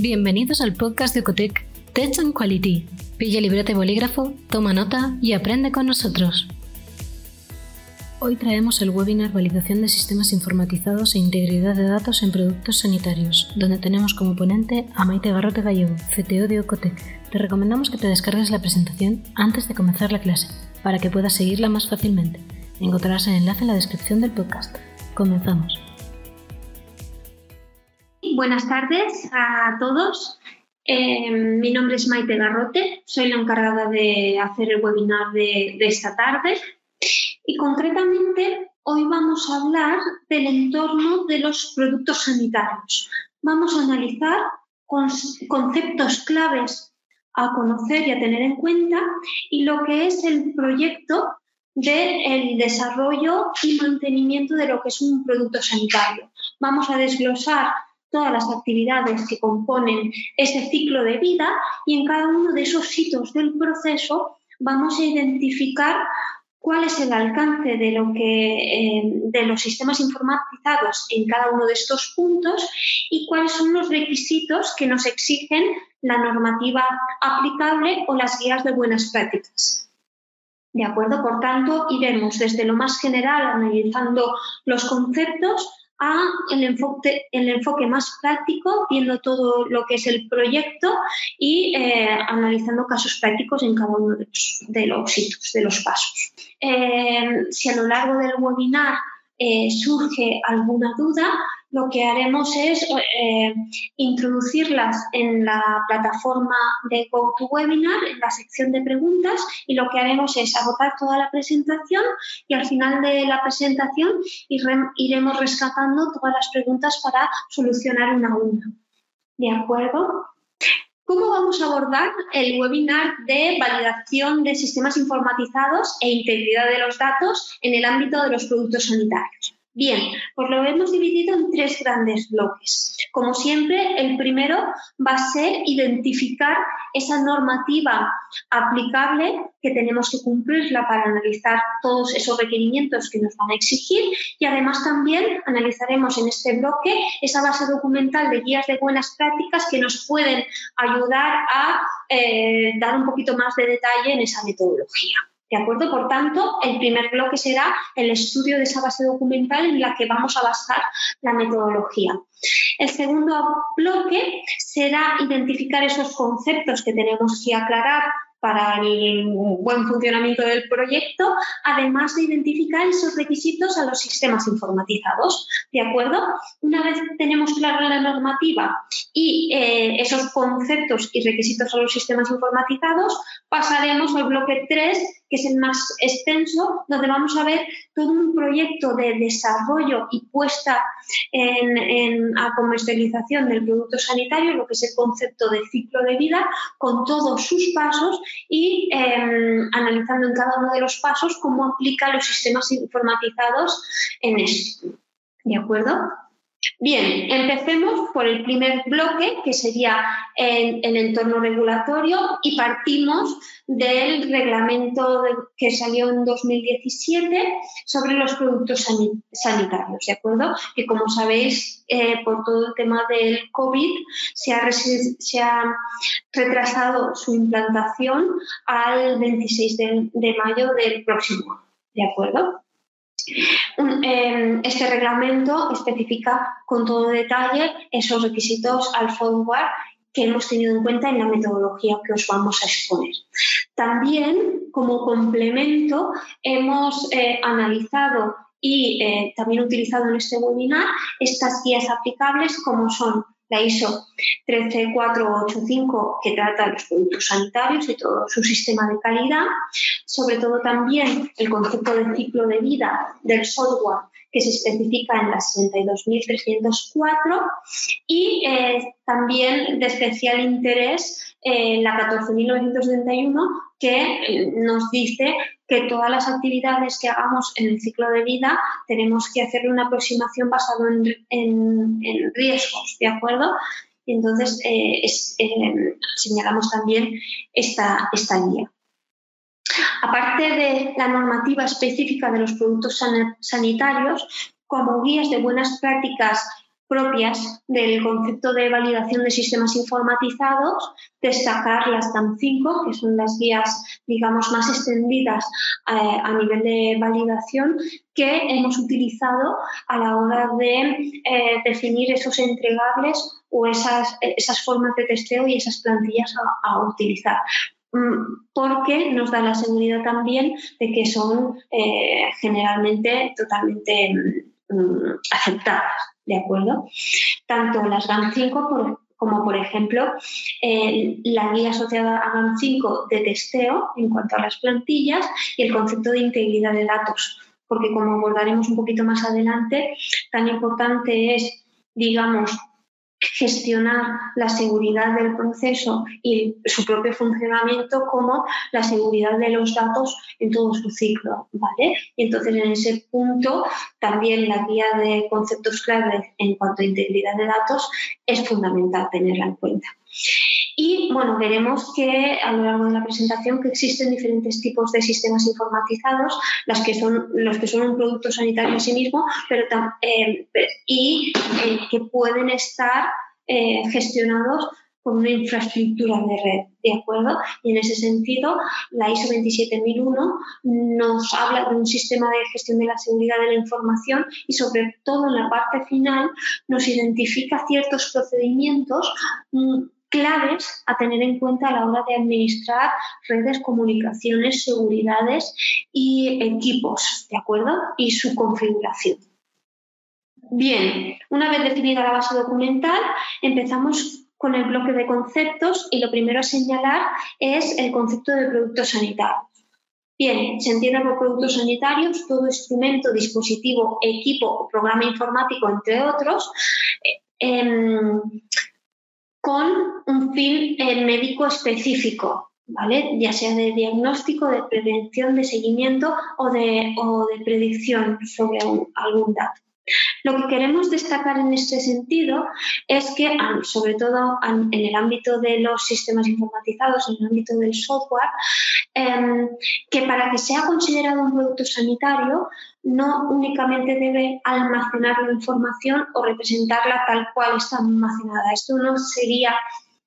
Bienvenidos al podcast de Ecotec Tech and Quality. Pilla libreta y bolígrafo, toma nota y aprende con nosotros. Hoy traemos el webinar Validación de sistemas informatizados e integridad de datos en productos sanitarios, donde tenemos como ponente a Maite Garrote Gallego, CTO de Ocotec. Te recomendamos que te descargues la presentación antes de comenzar la clase, para que puedas seguirla más fácilmente. Encontrarás el enlace en la descripción del podcast. Comenzamos. Buenas tardes a todos. Eh, mi nombre es Maite Garrote, soy la encargada de hacer el webinar de, esta tarde y concretamente hoy vamos a hablar del entorno de los productos sanitarios. Vamos a analizar conceptos claves a conocer y a tener en cuenta y lo que es el proyecto del desarrollo y mantenimiento de lo que es un producto sanitario. Vamos a desglosar todas las actividades que componen ese ciclo de vida y en cada uno de esos hitos del proceso vamos a identificar cuál es el alcance de, lo que, eh, de los sistemas informatizados en cada uno de estos puntos y cuáles son los requisitos que nos exigen la normativa aplicable o las guías de buenas prácticas. ¿De acuerdo? Por tanto, iremos desde lo más general analizando los conceptos a el enfoque, más práctico, viendo todo lo que es el proyecto y eh, analizando casos prácticos en cada uno de los, de de los pasos. Eh, si a lo largo del webinar eh, surge alguna duda, lo que haremos es eh, introducirlas en la plataforma de GoToWebinar, en la sección de preguntas, y lo que haremos es agotar toda la presentación y al final de la presentación iremos rescatando todas las preguntas para solucionar una a una. ¿De acuerdo? ¿Cómo vamos a abordar el webinar de validación de sistemas informatizados e integridad de los datos en el ámbito de los productos sanitarios? Bien, pues lo hemos dividido en tres grandes bloques. Como siempre, el primero va a ser identificar esa normativa aplicable que tenemos que cumplirla para analizar todos esos requerimientos que nos van a exigir y además también analizaremos en este bloque esa base documental de guías de buenas prácticas que nos pueden ayudar a eh, dar un poquito más de detalle en esa metodología. ¿De acuerdo? Por tanto, el primer bloque será el estudio de esa base documental en la que vamos a basar la metodología. El segundo bloque será identificar esos conceptos que tenemos que aclarar para el buen funcionamiento del proyecto, además de identificar esos requisitos a los sistemas informatizados. ¿De acuerdo? Una vez tenemos clara la normativa y eh, esos conceptos y requisitos a los sistemas informatizados, pasaremos al bloque 3, que es el más extenso, donde vamos a ver todo un proyecto de desarrollo y puesta en, en a comercialización del producto sanitario, lo que es el concepto de ciclo de vida, con todos sus pasos y em, analizando en cada uno de los pasos cómo aplica los sistemas informatizados en esto. ¿De acuerdo? Bien, empecemos por el primer bloque, que sería el, entorno regulatorio, y partimos del reglamento que salió en 2017 sobre los productos sanitarios, ¿de acuerdo? Que como sabéis, eh, por todo el tema del COVID, se ha, se ha, retrasado su implantación al 26 de, de mayo del próximo año, ¿de acuerdo? Em, este reglamento especifica con todo detalle esos requisitos al software que hemos tenido en cuenta en la metodología que os vamos a exponer. También, como complemento, hemos eh, analizado y eh, también utilizado en este webinar estas guías aplicables como son la ISO 13485 que trata los productos sanitarios y todo su sistema de calidad, sobre todo también el concepto de ciclo de vida del software que se especifica en la 62.304 y eh, también de especial interés eh, la 14.971 que eh, nos dice que todas las actividades que hagamos en el ciclo de vida tenemos que hacer una aproximación basada en, riesgos, ¿de acuerdo? Y entonces eh, eh, señalamos también esta, esta guía. Aparte de la normativa específica de los productos sanitarios, como guías de buenas prácticas propias del concepto de validación de sistemas informatizados, destacar las DAM5, que son las guías, digamos, más extendidas eh, a nivel de validación que hemos utilizado a la hora de eh, definir esos entregables o esas, esas formas de testeo y esas plantillas a, utilizar mm, porque nos da la seguridad también de que son eh, generalmente totalmente mm, aceptadas. ¿De acuerdo? Tanto las GAN 5 como, por ejemplo, eh, la guía asociada a GAN 5 de testeo en cuanto a las plantillas y el concepto de integridad de datos, porque como abordaremos un poquito más adelante, tan importante es, digamos, gestionar la seguridad del proceso y su propio funcionamiento como la seguridad de los datos en todo su ciclo, ¿vale? Y entonces en ese punto también la guía de conceptos claves en cuanto a integridad de datos es fundamental tenerla en cuenta. Y bueno, veremos que a lo largo de la presentación que existen diferentes tipos de sistemas informatizados, las que son, los que son un producto sanitario en sí mismo, pero eh, y eh, que pueden estar eh, gestionados con una infraestructura de red, ¿de acuerdo? Y en ese sentido, la ISO 27001 nos habla de un sistema de gestión de la seguridad de la información y sobre todo en la parte final nos identifica ciertos procedimientos mm, claves a tener en cuenta a la hora de administrar redes, comunicaciones, seguridades y equipos, ¿de acuerdo? Y su configuración. Bien, una vez definida la base documental, empezamos con el bloque de conceptos y lo primero a señalar es el concepto de productos sanitarios. Bien, se entiende por productos sanitarios todo instrumento, dispositivo, equipo o programa informático, entre otros, eh, em, con un fin eh, médico específico, ¿vale? ya sea de diagnóstico, de prevención, de seguimiento o de, predicción sobre algún dato. Lo que queremos destacar en este sentido es que, sobre todo en el ámbito de los sistemas informatizados, en el ámbito del software, em, que para que sea considerado un producto sanitario no únicamente debe almacenar la información o representarla tal cual está almacenada. Esto no sería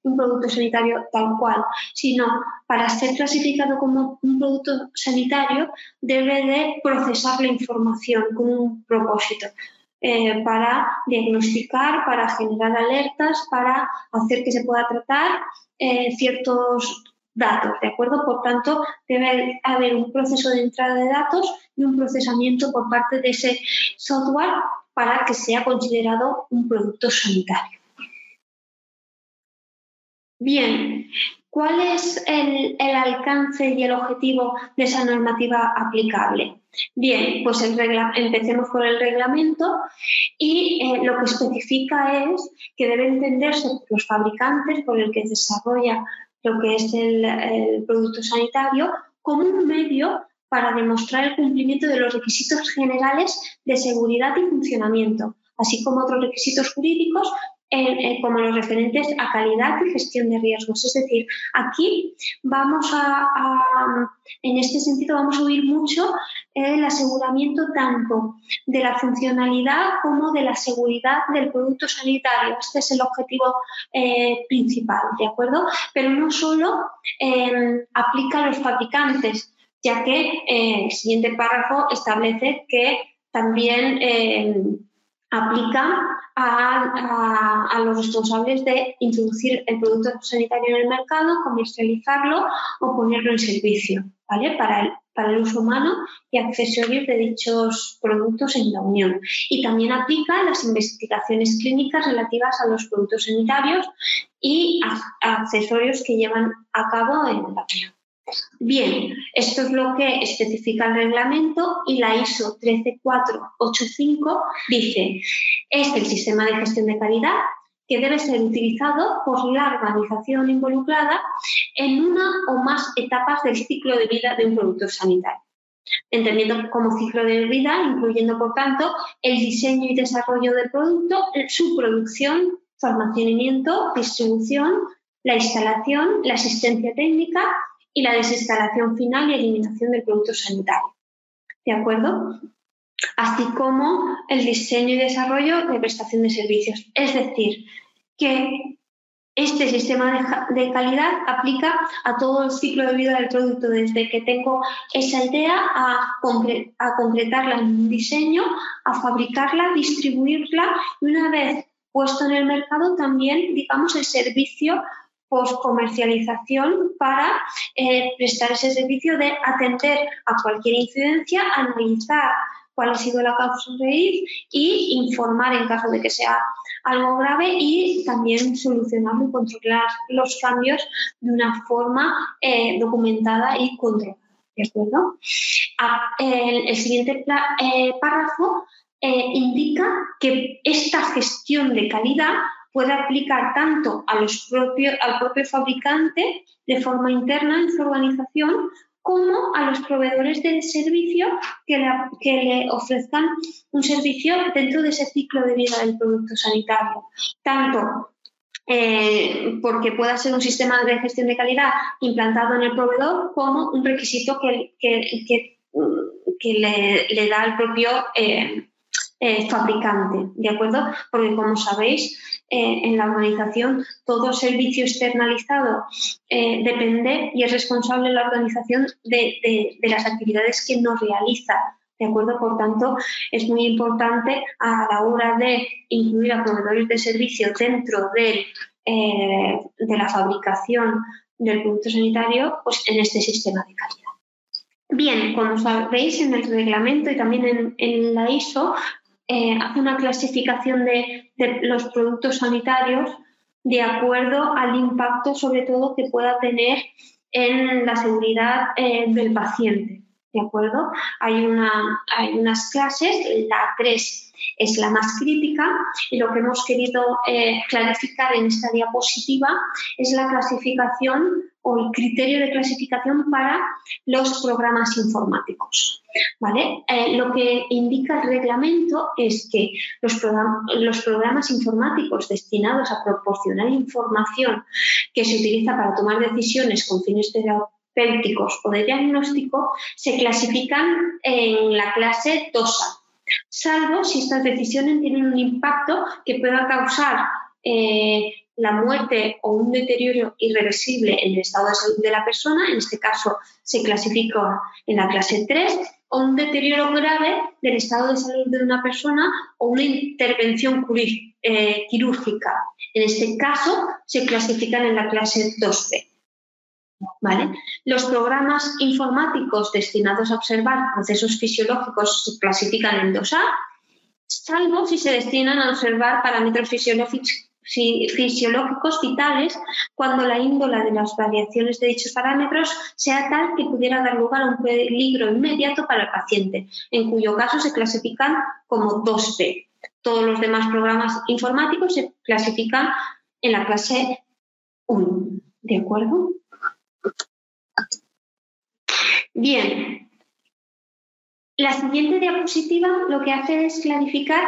un producto sanitario tal cual, sino para ser clasificado como un producto sanitario debe de procesar la información con un propósito. Eh, para diagnosticar, para generar alertas, para hacer que se pueda tratar eh, ciertos datos, ¿de acuerdo? Por tanto, debe haber un proceso de entrada de datos y un procesamiento por parte de ese software para que sea considerado un producto sanitario. Bien, ¿cuál es el, alcance y el objetivo de esa normativa aplicable? Bien, pues empecemos por el reglamento y eh, lo que especifica es que debe entenderse los fabricantes, por el que desarrolla lo que es el producto sanitario, como un medio para demostrar el cumplimiento de los requisitos generales de seguridad y funcionamiento, así como otros requisitos jurídicos como los referentes a calidad y gestión de riesgos. Es decir, aquí vamos a, en este sentido, vamos a oír mucho el aseguramiento tanto de la funcionalidad como de la seguridad del producto sanitario. Este es el objetivo eh, principal, ¿de acuerdo? Pero no solo eh, aplica a los fabricantes, ya que eh, el siguiente párrafo establece que también aplica a, los responsables de introducir el producto sanitario en el mercado, comercializarlo o ponerlo en servicio ¿vale? para, el, para el uso humano y accesorios de dichos productos en la Unión. Y también aplica las investigaciones clínicas relativas a los productos sanitarios y accesorios que llevan a cabo en la Unión. Bien, esto es lo que especifica el reglamento y la ISO 13485 dice, es el sistema de gestión de calidad que debe ser utilizado por la organización involucrada en una o más etapas del ciclo de vida de un producto sanitario entendiendo como ciclo de vida, incluyendo, por tanto, el diseño y desarrollo del producto, su producción, su almacenamiento, distribución, la instalación, la asistencia técnica y la desinstalación final y eliminación del producto sanitario. ¿De acuerdo? así como el diseño y desarrollo de prestación de servicios. Es decir, que este sistema de, calidad aplica a todo el ciclo de vida del producto, desde que tengo esa idea a, a concretarla en un diseño, a fabricarla, distribuirla y una vez puesto en el mercado también, digamos, el servicio post-comercialización para eh, prestar ese servicio de atender a cualquier incidencia, analizar cuál ha sido la causa raíz y informar en caso de que sea algo grave y también solucionar y controlar los cambios de una forma eh, documentada y controlada. El, siguiente eh, párrafo indica que esta gestión de calidad puede aplicar tanto al propio fabricante de forma interna en su organización como a los proveedores de servicio que le, ofrezcan un servicio dentro de ese ciclo de vida del producto sanitario. Tanto eh, porque pueda ser un sistema de gestión de calidad implantado en el proveedor como un requisito que, le, da el propio eh, eh, fabricante, ¿de acuerdo? Porque como sabéis, eh, en la organización todo servicio externalizado eh, depende y es responsable la organización de, las actividades que no realiza. ¿De acuerdo? Por tanto, es muy importante a la hora de incluir a proveedores de servicio dentro de, la fabricación del producto sanitario, pues en este sistema de calidad. Bien, como sabéis en el reglamento y también en la ISO, eh, hace una clasificación de, los productos sanitarios de acuerdo al impacto, sobre todo, que pueda tener en la seguridad eh, del paciente. ¿De acuerdo? Hay, una, hay unas clases, la 3 es la más crítica y lo que hemos querido eh, clarificar en esta diapositiva es la clasificación o el criterio de clasificación para los programas informáticos. ¿vale? Eh, lo que indica el reglamento es que los, los programas informáticos destinados a proporcionar información que se utiliza para tomar decisiones con fines terapéuticos o de diagnóstico se clasifican en la clase DOSA, salvo si estas decisiones tienen un impacto que pueda causar eh, la muerte o un deterioro irreversible en el estado de salud de la persona, en este caso se clasifica en la clase 3, o un deterioro grave del estado de salud de una persona o una intervención eh, quirúrgica. En este caso se clasifican en la clase 2B. ¿Vale? Los programas informáticos destinados a observar procesos fisiológicos se clasifican en 2A, salvo si se destinan a observar parámetros fisiológicos vitales cuando la índola de las variaciones de dichos parámetros sea tal que pudiera dar lugar a un peligro inmediato para el paciente, en cuyo caso se clasifican como 2B. Todos los demás programas informáticos se clasifican en la clase 1. ¿De acuerdo? Bien. La siguiente diapositiva lo que hace es clarificar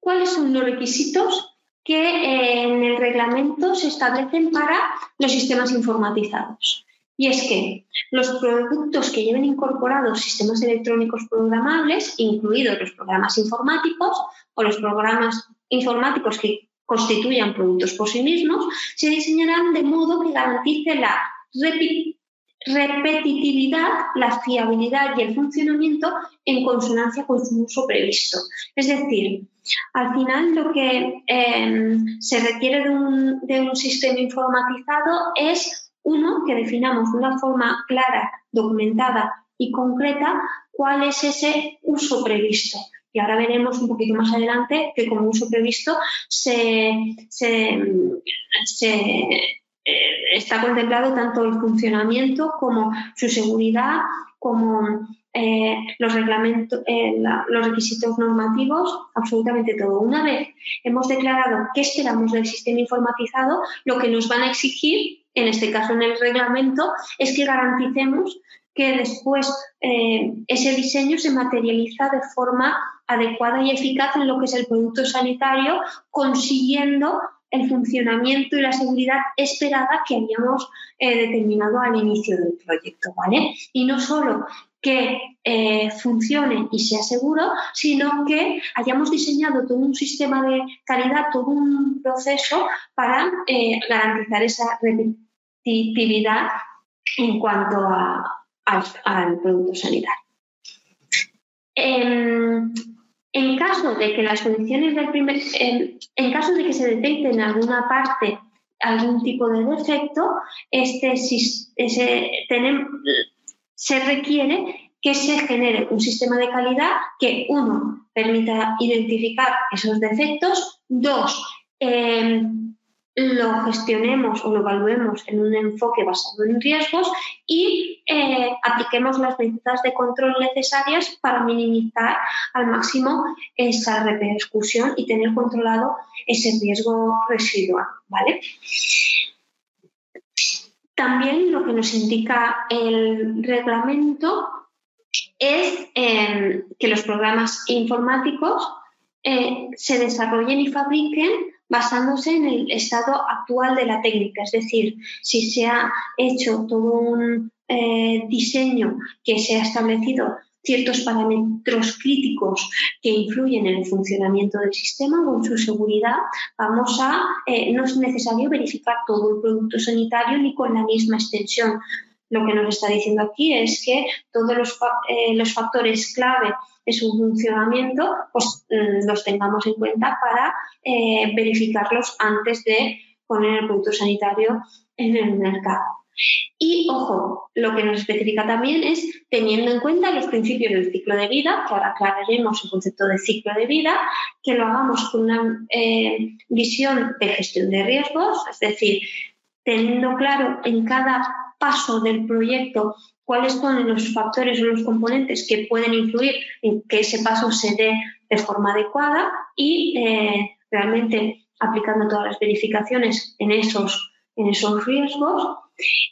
cuáles son los requisitos que eh, en el reglamento se establecen para los sistemas informatizados. Y es que los productos que lleven incorporados sistemas electrónicos programables, incluidos los programas informáticos o los programas informáticos que constituyan productos por sí mismos, se diseñarán de modo que garantice la repetitividad, la fiabilidad y el funcionamiento en consonancia con su uso previsto. Es decir, al final lo que em, se requiere de un, de un sistema informatizado es, uno, que definamos de una forma clara, documentada y concreta cuál es ese uso previsto. Y ahora veremos un poquito más adelante que como uso previsto se, se, está contemplado tanto el funcionamiento como su seguridad, como eh, los reglamentos, eh, los requisitos normativos, absolutamente todo. Una vez hemos declarado qué esperamos del sistema informatizado, lo que nos van a exigir, en este caso en el reglamento, es que garanticemos que después ese diseño se materializa de forma adecuada y eficaz en lo que es el producto sanitario, consiguiendo el funcionamiento y la seguridad esperada que habíamos eh, determinado al inicio del proyecto, ¿vale? Y no solo que eh, funcione y sea seguro, sino que hayamos diseñado todo un sistema de calidad, todo un proceso para eh, garantizar esa repetitividad en cuanto al producto sanitario. En, caso de que las condiciones del primer, en, caso de que se detecte en alguna parte algún tipo de defecto, este, se requiere que se genere un sistema de calidad que, uno, permita identificar esos defectos, dos, eh, lo gestionemos o lo evaluemos en un enfoque basado en riesgos y eh, apliquemos las medidas de control necesarias para minimizar al máximo esa repercusión y tener controlado ese riesgo residual. ¿vale? También lo que nos indica el reglamento es eh, que los programas informáticos eh, se desarrollen y fabriquen basándose en el estado actual de la técnica. Es decir, si se ha hecho todo un eh, diseño que se ha establecido ciertos parámetros críticos que influyen en el funcionamiento del sistema en su seguridad, vamos a, eh, no es necesario verificar todo el producto sanitario ni con la misma extensión. Lo que nos está diciendo aquí es que todos los, eh, los factores clave su funcionamiento, pues mm, los tengamos en cuenta para eh, verificarlos antes de poner el producto sanitario en el mercado. Y ojo, lo que nos especifica también es teniendo en cuenta los principios del ciclo de vida, que ahora aclararemos el concepto de ciclo de vida, que lo hagamos con una eh, visión de gestión de riesgos, es decir, teniendo claro en cada paso del proyecto cuáles son los factores o los componentes que pueden influir en que ese paso se dé de forma adecuada y eh, realmente aplicando todas las verificaciones en esos, en esos riesgos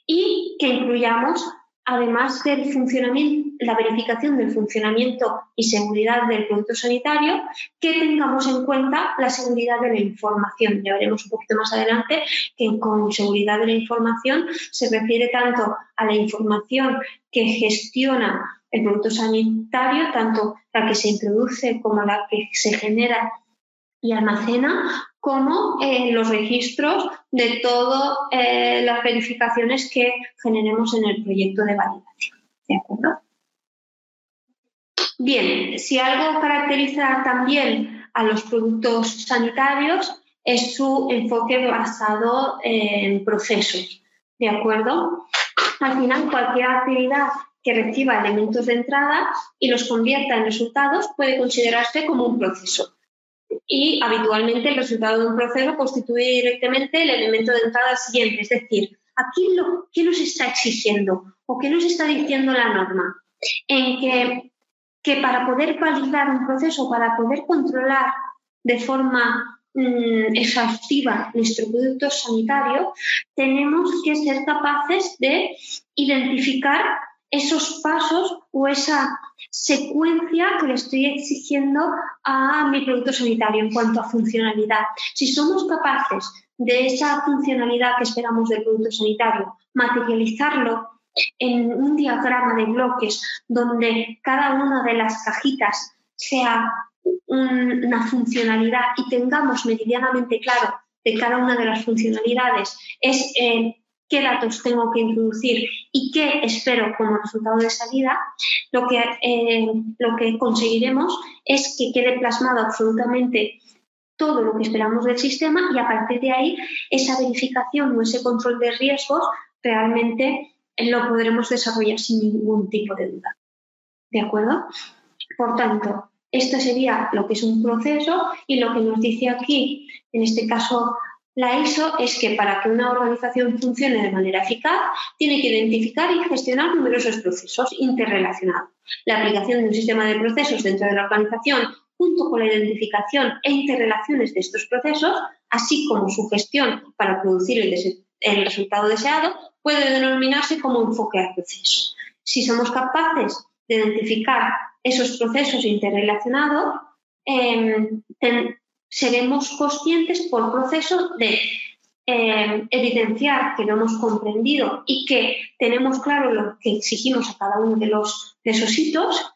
y que incluyamos además del funcionamiento, la verificación del funcionamiento y seguridad del producto sanitario, que tengamos en cuenta la seguridad de la información. Ya veremos un poquito más adelante que con seguridad de la información se refiere tanto a la información que gestiona el producto sanitario, tanto la que se introduce como la que se genera y almacena, como eh, los registros de todas eh, las verificaciones que generemos en el proyecto de validación. ¿De acuerdo? Bien, si algo caracteriza también a los productos sanitarios es su enfoque basado en procesos. ¿De acuerdo? Al final, cualquier actividad que reciba elementos de entrada y los convierta en resultados puede considerarse como un proceso y habitualmente el resultado de un proceso constituye directamente el elemento de entrada siguiente. Es decir, aquí lo, ¿qué nos está exigiendo o qué nos está diciendo la norma? En que, que para poder validar un proceso, para poder controlar de forma mm, exhaustiva nuestro producto sanitario, tenemos que ser capaces de identificar esos pasos o esa secuencia que le estoy exigiendo a mi producto sanitario en cuanto a funcionalidad. Si somos capaces de esa funcionalidad que esperamos del producto sanitario, materializarlo en un diagrama de bloques donde cada una de las cajitas sea una funcionalidad y tengamos meridianamente claro de cada una de las funcionalidades es eh, qué datos tengo que introducir y qué espero como resultado de salida, lo que, eh, lo que conseguiremos es que quede plasmado absolutamente todo lo que esperamos del sistema y a partir de ahí esa verificación o ese control de riesgos realmente lo podremos desarrollar sin ningún tipo de duda. ¿De acuerdo? Por tanto, esto sería lo que es un proceso y lo que nos dice aquí, en este caso la ISO es que para que una organización funcione de manera eficaz, tiene que identificar y gestionar numerosos procesos interrelacionados. La aplicación de un sistema de procesos dentro de la organización, junto con la identificación e interrelaciones de estos procesos, así como su gestión para producir el, resultado deseado, puede denominarse como enfoque al proceso. Si somos capaces de identificar esos procesos interrelacionados, em, seremos conscientes por proceso de eh, evidenciar que lo hemos comprendido y que tenemos claro lo que exigimos a cada uno de, los, de esos hitos,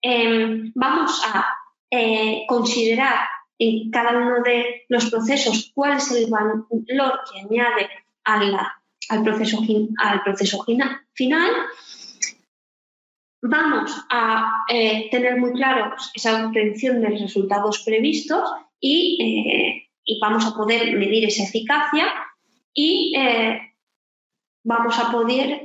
em, vamos a eh, considerar en cada uno de los procesos cuál es el valor que añade al, proceso, al proceso final. Vamos a eh, tener muy claro esa obtención de los resultados previstos y, eh, vamos a poder medir esa eficacia y eh, vamos a poder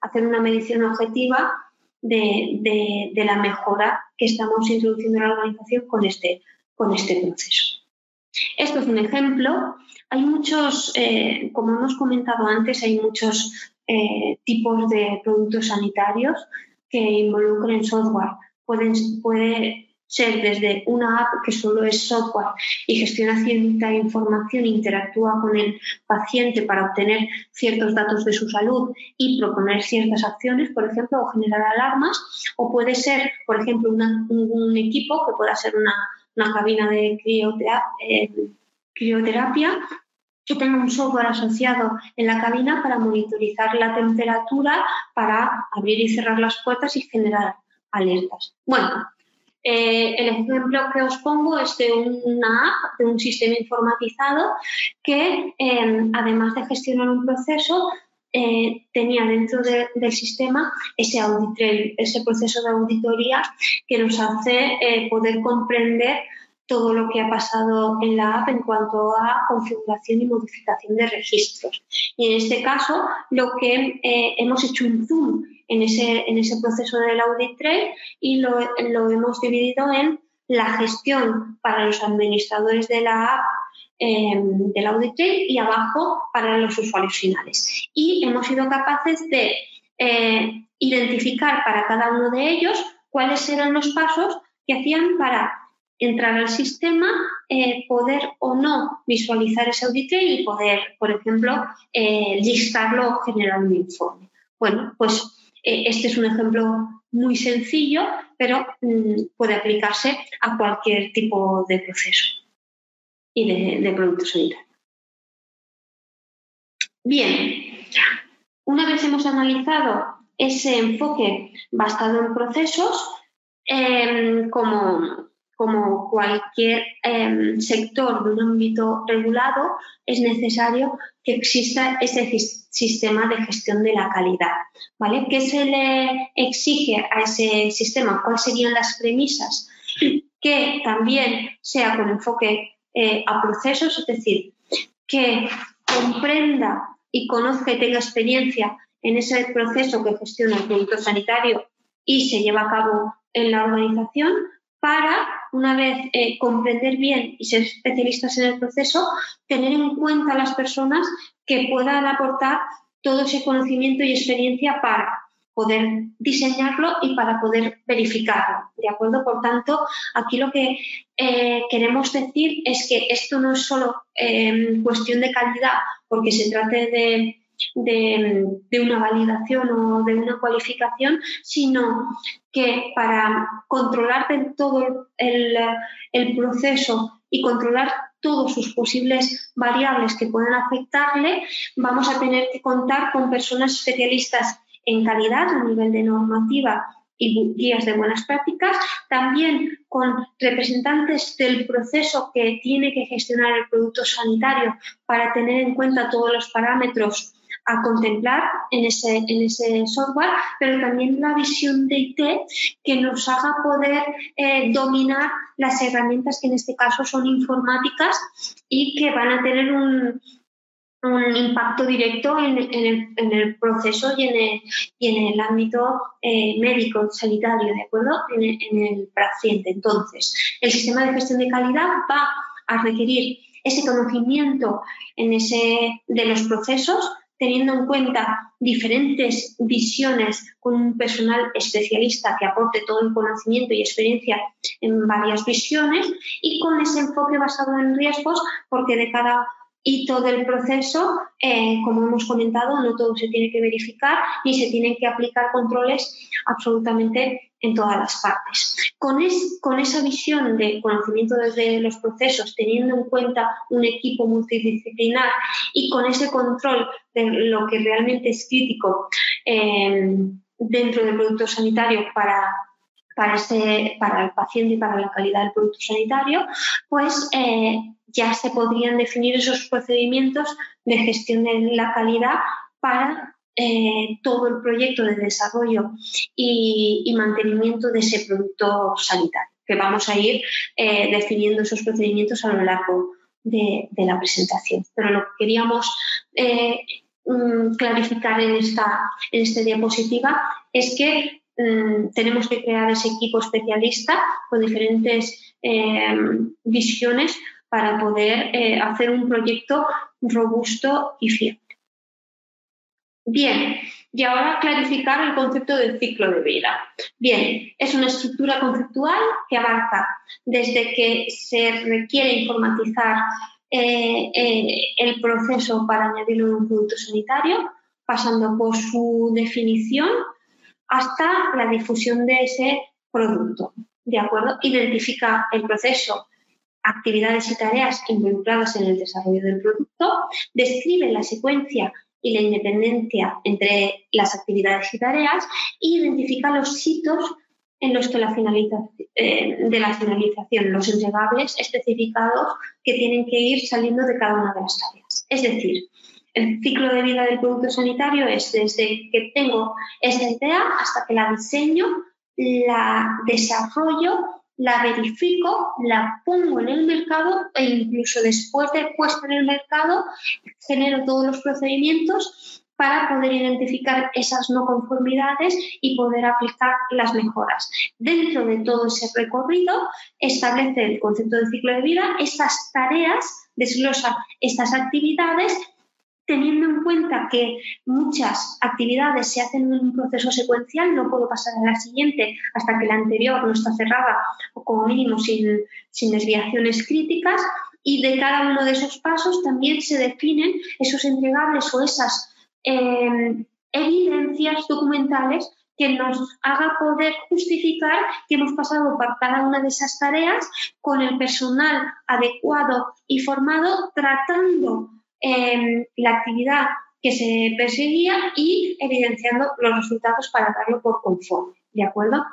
hacer una medición objetiva de, la mejora que estamos introduciendo en la organización con este, con este proceso. Esto es un ejemplo. Hay muchos, como hemos comentado antes, hay muchos eh, tipos de productos sanitarios que involucren software. Pueden, puede ser desde una app que solo es software y gestiona cierta información, interactúa con el paciente para obtener ciertos datos de su salud y proponer ciertas acciones, por ejemplo, o generar alarmas, o puede ser, por ejemplo, un equipo que pueda ser una, cabina de eh, crioterapia que tenga un software asociado en la cabina para monitorizar la temperatura, para abrir y cerrar las puertas y generar alertas. Bueno, eh, el ejemplo que os pongo es de una app, de un sistema informatizado que, em, además de gestionar un proceso, eh, tenía dentro del sistema ese proceso de auditoría que nos hace eh, poder comprender todo lo que ha pasado en la app en cuanto a configuración y modificación de registros. Y en este caso, lo que hemos hecho un zoom en ese, en ese proceso del audit trail y lo, lo, hemos dividido en la gestión para los administradores de la app em, del audit trail y abajo para los usuarios finales. Y hemos sido capaces de eh, identificar para cada uno de ellos cuáles eran los pasos que hacían para entrar al sistema, eh, poder o no visualizar ese audit y poder, por ejemplo, eh, listarlo o generar un informe. Bueno, pues eh, este es un ejemplo muy sencillo, pero mm, puede aplicarse a cualquier tipo de proceso y de, de producto sanitario. Bien, una vez hemos analizado ese enfoque basado en procesos, em, como como cualquier em, sector de un ámbito regulado, es necesario que exista ese sistema de gestión de la calidad. ¿vale? ¿Qué se le exige a ese sistema? ¿Cuáles serían las premisas? Que también sea con enfoque eh, a procesos, es decir, que comprenda y conozca y tenga experiencia en ese proceso que gestiona el producto sanitario y se lleva a cabo en la organización para, una vez eh, comprender bien y ser especialistas en el proceso, tener en cuenta a las personas que puedan aportar todo ese conocimiento y experiencia para poder diseñarlo y para poder verificarlo. ¿De acuerdo? Por tanto, aquí lo que eh, queremos decir es que esto no es solo eh, cuestión de calidad, porque se trate de de, una validación o de una cualificación, sino que para controlar todo el, el proceso y controlar todas sus posibles variables que puedan afectarle, vamos a tener que contar con personas especialistas en calidad a nivel de normativa y guías de buenas prácticas, también con representantes del proceso que tiene que gestionar el producto sanitario para tener en cuenta todos los parámetros a contemplar en ese, en ese software, pero también la visión de IT que nos haga poder eh, dominar las herramientas que en este caso son informáticas y que van a tener un, un impacto directo en, el, en, el, proceso y en el, y en el ámbito eh, médico, sanitario, ¿de acuerdo? En el, en el paciente. Entonces, el sistema de gestión de calidad va a requerir ese conocimiento en ese, de los procesos teniendo en cuenta diferentes visiones con un personal especialista que aporte todo el conocimiento y experiencia en varias visiones y con ese enfoque basado en riesgos, porque de cada hito del proceso, eh, como hemos comentado, no todo se tiene que verificar ni se tienen que aplicar controles absolutamente en todas las partes. Con, con esa visión de conocimiento desde los procesos, teniendo en cuenta un equipo multidisciplinar y con ese control de lo que realmente es crítico eh, dentro del producto sanitario para el paciente y para la calidad del producto sanitario, pues eh, ya se podrían definir esos procedimientos de gestión de la calidad para eh, todo el proyecto de desarrollo y, mantenimiento de ese producto sanitario, que vamos a ir eh, definiendo esos procedimientos a lo largo de, la presentación. Pero lo que queríamos mm, clarificar en esta, en esta diapositiva es que Mm, tenemos que crear ese equipo especialista con diferentes eh, visiones para poder eh, hacer un proyecto robusto y fiable. Bien, y ahora clarificar el concepto del ciclo de vida. Bien, es una estructura conceptual que abarca desde que se requiere informatizar eh, el proceso para añadirlo en un producto sanitario, pasando por su definición, hasta la difusión de ese producto. ¿De acuerdo? Identifica el proceso, actividades y tareas involucradas en el desarrollo del producto, describe la secuencia y la independencia entre las actividades y tareas y identifica los hitos en los que la eh, de la finalización, los entregables especificados que tienen que ir saliendo de cada una de las tareas. Es decir, el ciclo de vida del producto sanitario es desde que tengo esa idea hasta que la diseño, la desarrollo, la verifico, la pongo en el mercado e incluso después de puesta en el mercado genero todos los procedimientos para poder identificar esas no conformidades y poder aplicar las mejoras. Dentro de todo ese recorrido, establece el concepto de ciclo de vida, estas tareas, desglosa estas actividades teniendo en cuenta que muchas actividades se hacen en un proceso secuencial, no puedo pasar a la siguiente hasta que la anterior no está cerrada o como mínimo sin, desviaciones críticas. Y de cada uno de esos pasos también se definen esos entregables o esas em, evidencias documentales que nos haga poder justificar que hemos pasado por cada una de esas tareas con el personal adecuado y formado, tratando Em, la actividad que se perseguía y evidenciando los resultados para darlo por conforme, ¿de acuerdo?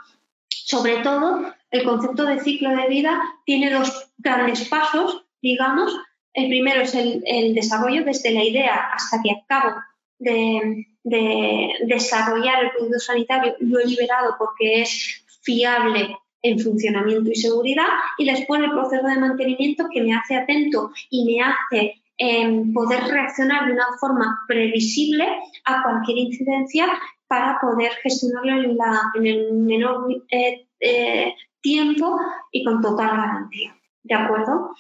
Sobre todo, el concepto de ciclo de vida tiene dos grandes pasos, digamos. El primero es el, desarrollo desde la idea hasta que acabo de, de desarrollar el producto sanitario, lo he liberado porque es fiable en funcionamiento y seguridad y después el proceso de mantenimiento que me hace atento y me hace poder reaccionar de una forma previsible a cualquier incidencia para poder gestionarlo en, el menor eh, eh, tiempo y con total garantía. ¿De acuerdo?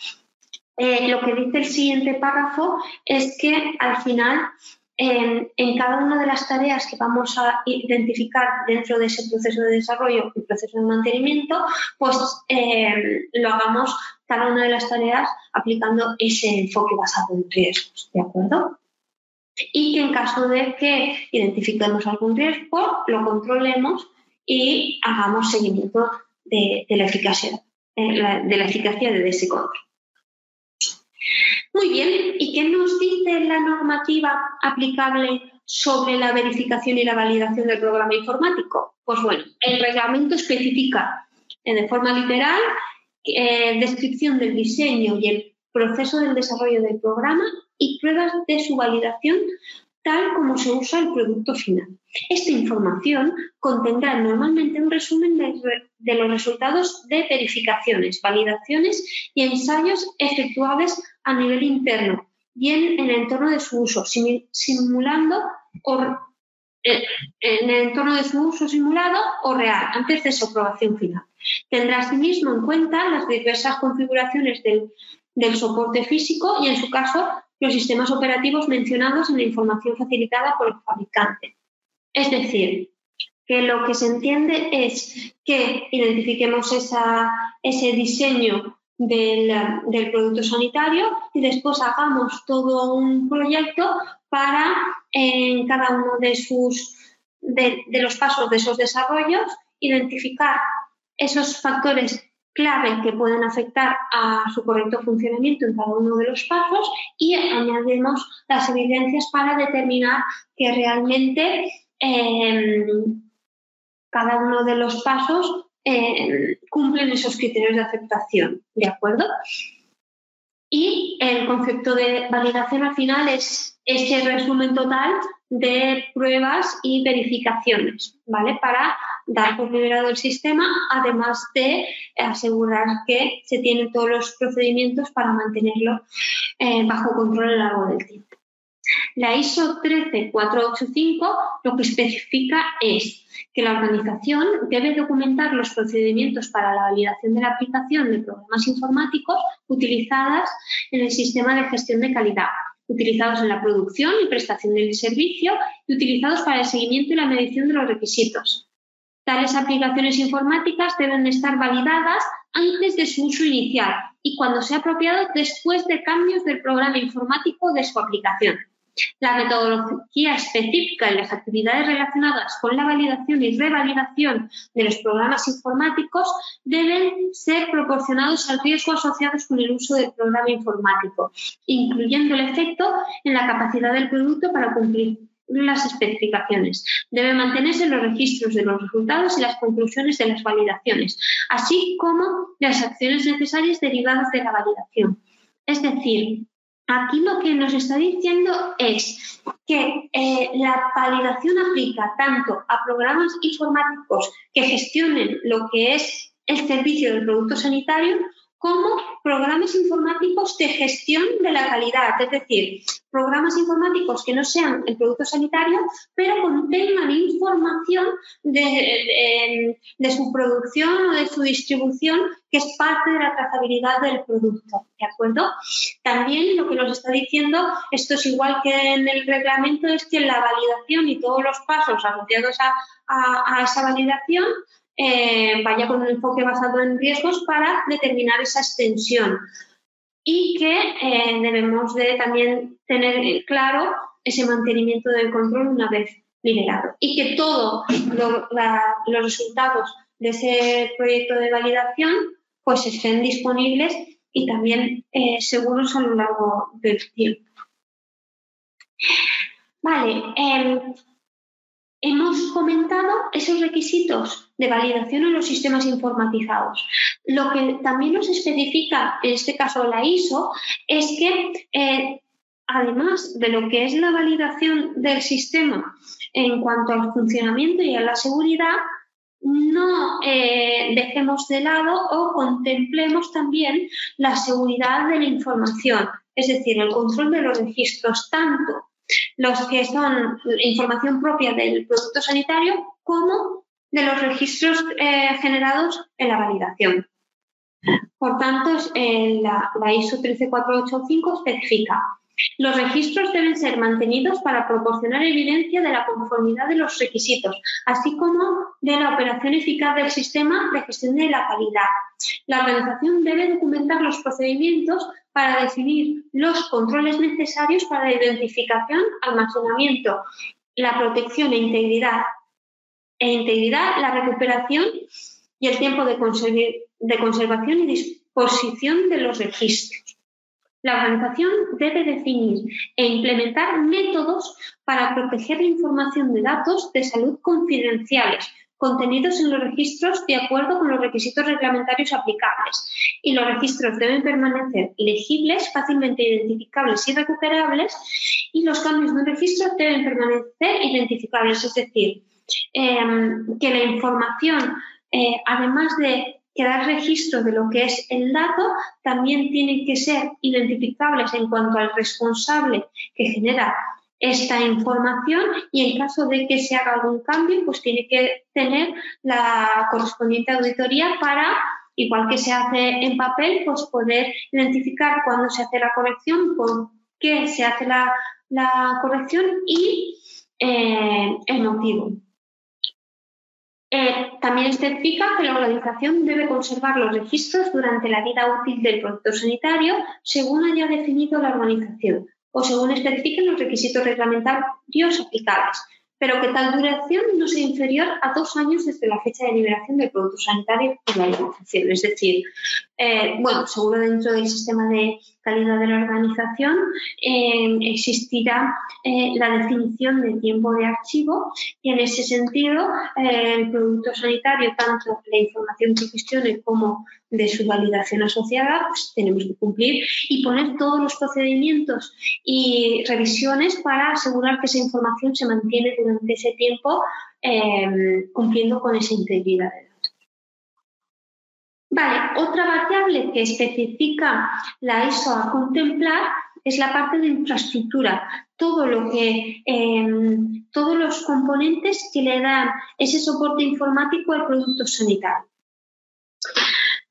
Eh, lo que dice el siguiente párrafo es que al final en, cada una de las tareas que vamos a identificar dentro de ese proceso de desarrollo y proceso de mantenimiento, pues eh, lo hagamos cada una de las tareas aplicando ese enfoque basado en riesgos, ¿de acuerdo? Y que en caso de que identifiquemos algún riesgo, lo controlemos y hagamos seguimiento de, la eficacia, eh, de la eficacia de ese control. Muy bien, ¿y qué nos dice la normativa aplicable sobre la verificación y la validación del programa informático? Pues bueno, el reglamento especifica de forma literal eh, descripción del diseño y el proceso del desarrollo del programa y pruebas de su validación tal como se usa el producto final. Esta información contendrá normalmente un resumen de, los resultados de verificaciones, validaciones y ensayos efectuables a nivel interno, bien en el entorno de su uso, simulando o eh, en el entorno de su uso simulado o real, antes de su aprobación final. Tendrá asimismo en cuenta las diversas configuraciones del, del soporte físico y, en su caso, los sistemas operativos mencionados en la información facilitada por el fabricante. Es decir, que lo que se entiende es que identifiquemos ese diseño del, producto sanitario y después hagamos todo un proyecto para en cada uno de sus de, los pasos de esos desarrollos identificar esos factores clave que pueden afectar a su correcto funcionamiento en cada uno de los pasos y añadimos las evidencias para determinar que realmente em, cada uno de los pasos em, cumplen esos criterios de aceptación, ¿de acuerdo? Y el concepto de validación al final es ese resumen total de pruebas y verificaciones, ¿vale? Para dar por liberado el sistema, además de asegurar que se tienen todos los procedimientos para mantenerlo eh, bajo control a lo largo del tiempo. La ISO 13485 lo que especifica es que la organización debe documentar los procedimientos para la validación de la aplicación de programas informáticos utilizadas en el sistema de gestión de calidad, utilizados en la producción y prestación del servicio y utilizados para el seguimiento y la medición de los requisitos. Tales aplicaciones informáticas deben estar validadas antes de su uso inicial y cuando sea apropiado después de cambios del programa informático de su aplicación. La metodología específica y las actividades relacionadas con la validación y revalidación de los programas informáticos deben ser proporcionados al riesgo asociados con el uso del programa informático, incluyendo el efecto en la capacidad del producto para cumplir las especificaciones. Deben mantenerse los registros de los resultados y las conclusiones de las validaciones, así como las acciones necesarias derivadas de la validación. Es decir, aquí lo que nos está diciendo es que eh, la validación aplica tanto a programas informáticos que gestionen lo que es el servicio del producto sanitario como programas informáticos de gestión de la calidad, es decir, programas informáticos que no sean el producto sanitario, pero contengan información de, su producción o de su distribución, que es parte de la trazabilidad del producto. ¿De acuerdo? También lo que nos está diciendo, esto es igual que en el reglamento, es que la validación y todos los pasos asociados a esa validación eh, vaya con un enfoque basado en riesgos para determinar esa extensión y que eh, debemos de también tener claro ese mantenimiento del control una vez liberado y que todos los resultados de ese proyecto de validación pues estén disponibles y también eh, seguros a lo largo del tiempo. Vale, em, hemos comentado esos requisitos de validación en los sistemas informatizados. Lo que también nos especifica, en este caso la ISO, es que eh, además de lo que es la validación del sistema en cuanto al funcionamiento y a la seguridad, no eh, dejemos de lado o contemplemos también la seguridad de la información, es decir, el control de los registros, tanto los que son información propia del producto sanitario como de los registros eh, generados en la validación. Por tanto, la, la ISO 13485 especifica los registros deben ser mantenidos para proporcionar evidencia de la conformidad de los requisitos, así como de la operación eficaz del sistema de gestión de la calidad. La organización debe documentar los procedimientos para definir los controles necesarios para la identificación, almacenamiento, la protección e integridad e la recuperación y el tiempo de, conservación y disposición de los registros. La organización debe definir e implementar métodos para proteger la información de datos de salud confidenciales contenidos en los registros de acuerdo con los requisitos reglamentarios aplicables. Y los registros deben permanecer legibles, fácilmente identificables y recuperables y los cambios de registro deben permanecer identificables, es decir, Em, que la información, eh, además de quedar registro de lo que es el dato, también tiene que ser identificables en cuanto al responsable que genera esta información y en caso de que se haga algún cambio, pues tiene que tener la correspondiente auditoría para, igual que se hace en papel, pues poder identificar cuándo se hace la corrección, por qué se hace la, corrección y eh, el motivo. Eh, también especifica que la organización debe conservar los registros durante la vida útil del producto sanitario según haya definido la organización o según especifiquen los requisitos reglamentarios aplicables. pero que tal duración no sea inferior a dos años desde la fecha de liberación del producto sanitario por la organización. Es decir, eh, bueno, seguro dentro del sistema de calidad de la organización eh, existirá eh, la definición de tiempo de archivo y en ese sentido el producto sanitario, tanto la información que gestione como de su validación asociada, pues tenemos que cumplir y poner todos los procedimientos y revisiones para asegurar que esa información se mantiene durante ese tiempo eh, cumpliendo con esa integridad. Vale, otra variable que especifica la ISO a contemplar es la parte de infraestructura, todo lo que, em, todos los componentes que le dan ese soporte informático al producto sanitario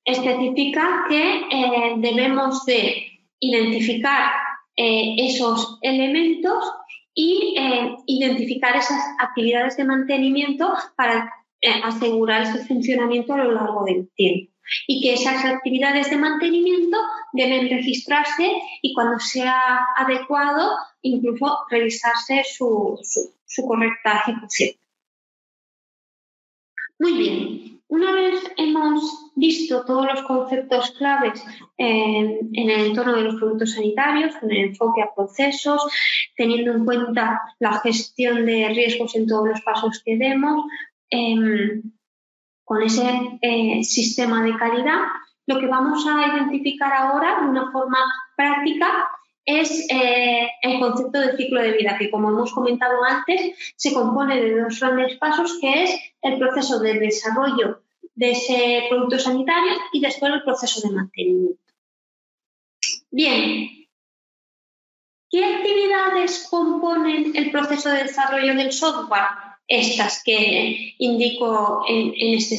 especifica que eh, debemos de identificar eh, esos elementos y eh, identificar esas actividades de mantenimiento para asegurar su funcionamiento a lo largo del tiempo. Y que esas actividades de mantenimiento deben registrarse y cuando sea adecuado, incluso revisarse su, su correcta ejecución. Muy bien, una vez hemos visto todos los conceptos claves en, el entorno de los productos sanitarios, con el enfoque a procesos, teniendo en cuenta la gestión de riesgos en todos los pasos que demos, em, con ese eh, sistema de calidad, lo que vamos a identificar ahora de una forma práctica es eh, el concepto de ciclo de vida, que como hemos comentado antes, se compone de dos grandes pasos, que es el proceso de desarrollo de ese producto sanitario y después el proceso de mantenimiento. Bien, ¿qué actividades componen el proceso de desarrollo del software? Estas que indico en, este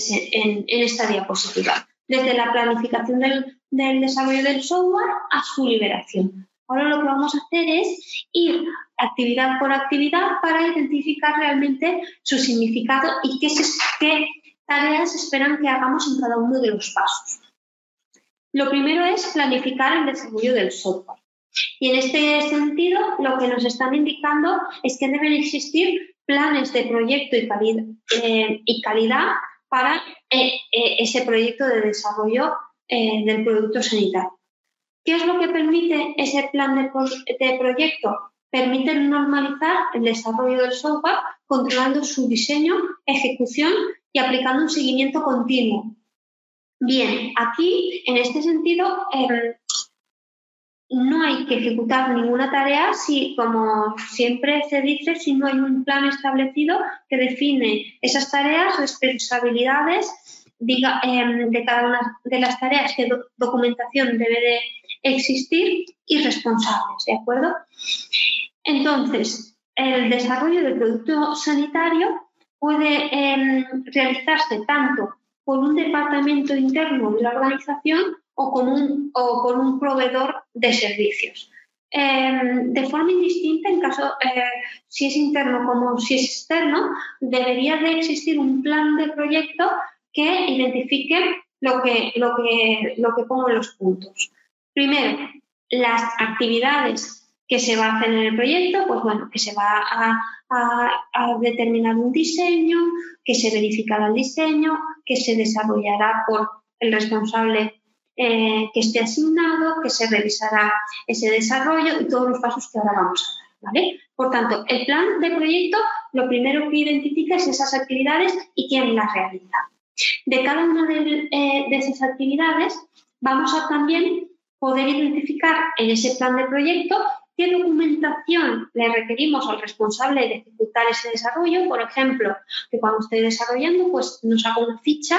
esta diapositiva, desde la planificación del, desarrollo del software a su liberación. Ahora lo que vamos a hacer es ir actividad por actividad para identificar realmente su significado y qué tareas esperan que hagamos en cada uno de los pasos. Lo primero es planificar el desarrollo del software. Y en este sentido, lo que nos están indicando es que deben existir planes de proyecto y, calidad, eh, calidad para eh, eh, ese proyecto de desarrollo del producto sanitario. ¿Qué es lo que permite ese plan de, proyecto? Permite normalizar el desarrollo del software controlando su diseño, ejecución y aplicando un seguimiento continuo. Bien, aquí en este sentido em, no hay que ejecutar ninguna tarea si, como siempre se dice, si no hay un plan establecido que define esas tareas, responsabilidades diga, em, de cada una de las tareas, qué documentación debe de existir y responsables, ¿de acuerdo? Entonces, el desarrollo del producto sanitario puede em, realizarse tanto por un departamento interno de la organización o con un, o con un proveedor de servicios. Em, de forma indistinta, en caso eh, si es interno como si es externo, debería de existir un plan de proyecto que identifique lo que, lo que, lo que pongo en los puntos. Primero, las actividades que se va a hacer en el proyecto, pues bueno, que se va a, determinar un diseño, que se verificará el diseño, que se desarrollará por el responsable eh, que esté asignado, que se revisará ese desarrollo y todos los pasos que ahora vamos a dar. ¿vale? Por tanto, el plan de proyecto lo primero que identifica es esas actividades y quién las realiza. De cada una de, eh, de esas actividades vamos a también poder identificar en ese plan de proyecto qué documentación le requerimos al responsable de ejecutar ese desarrollo. Por ejemplo, que cuando esté desarrollando, pues nos haga una ficha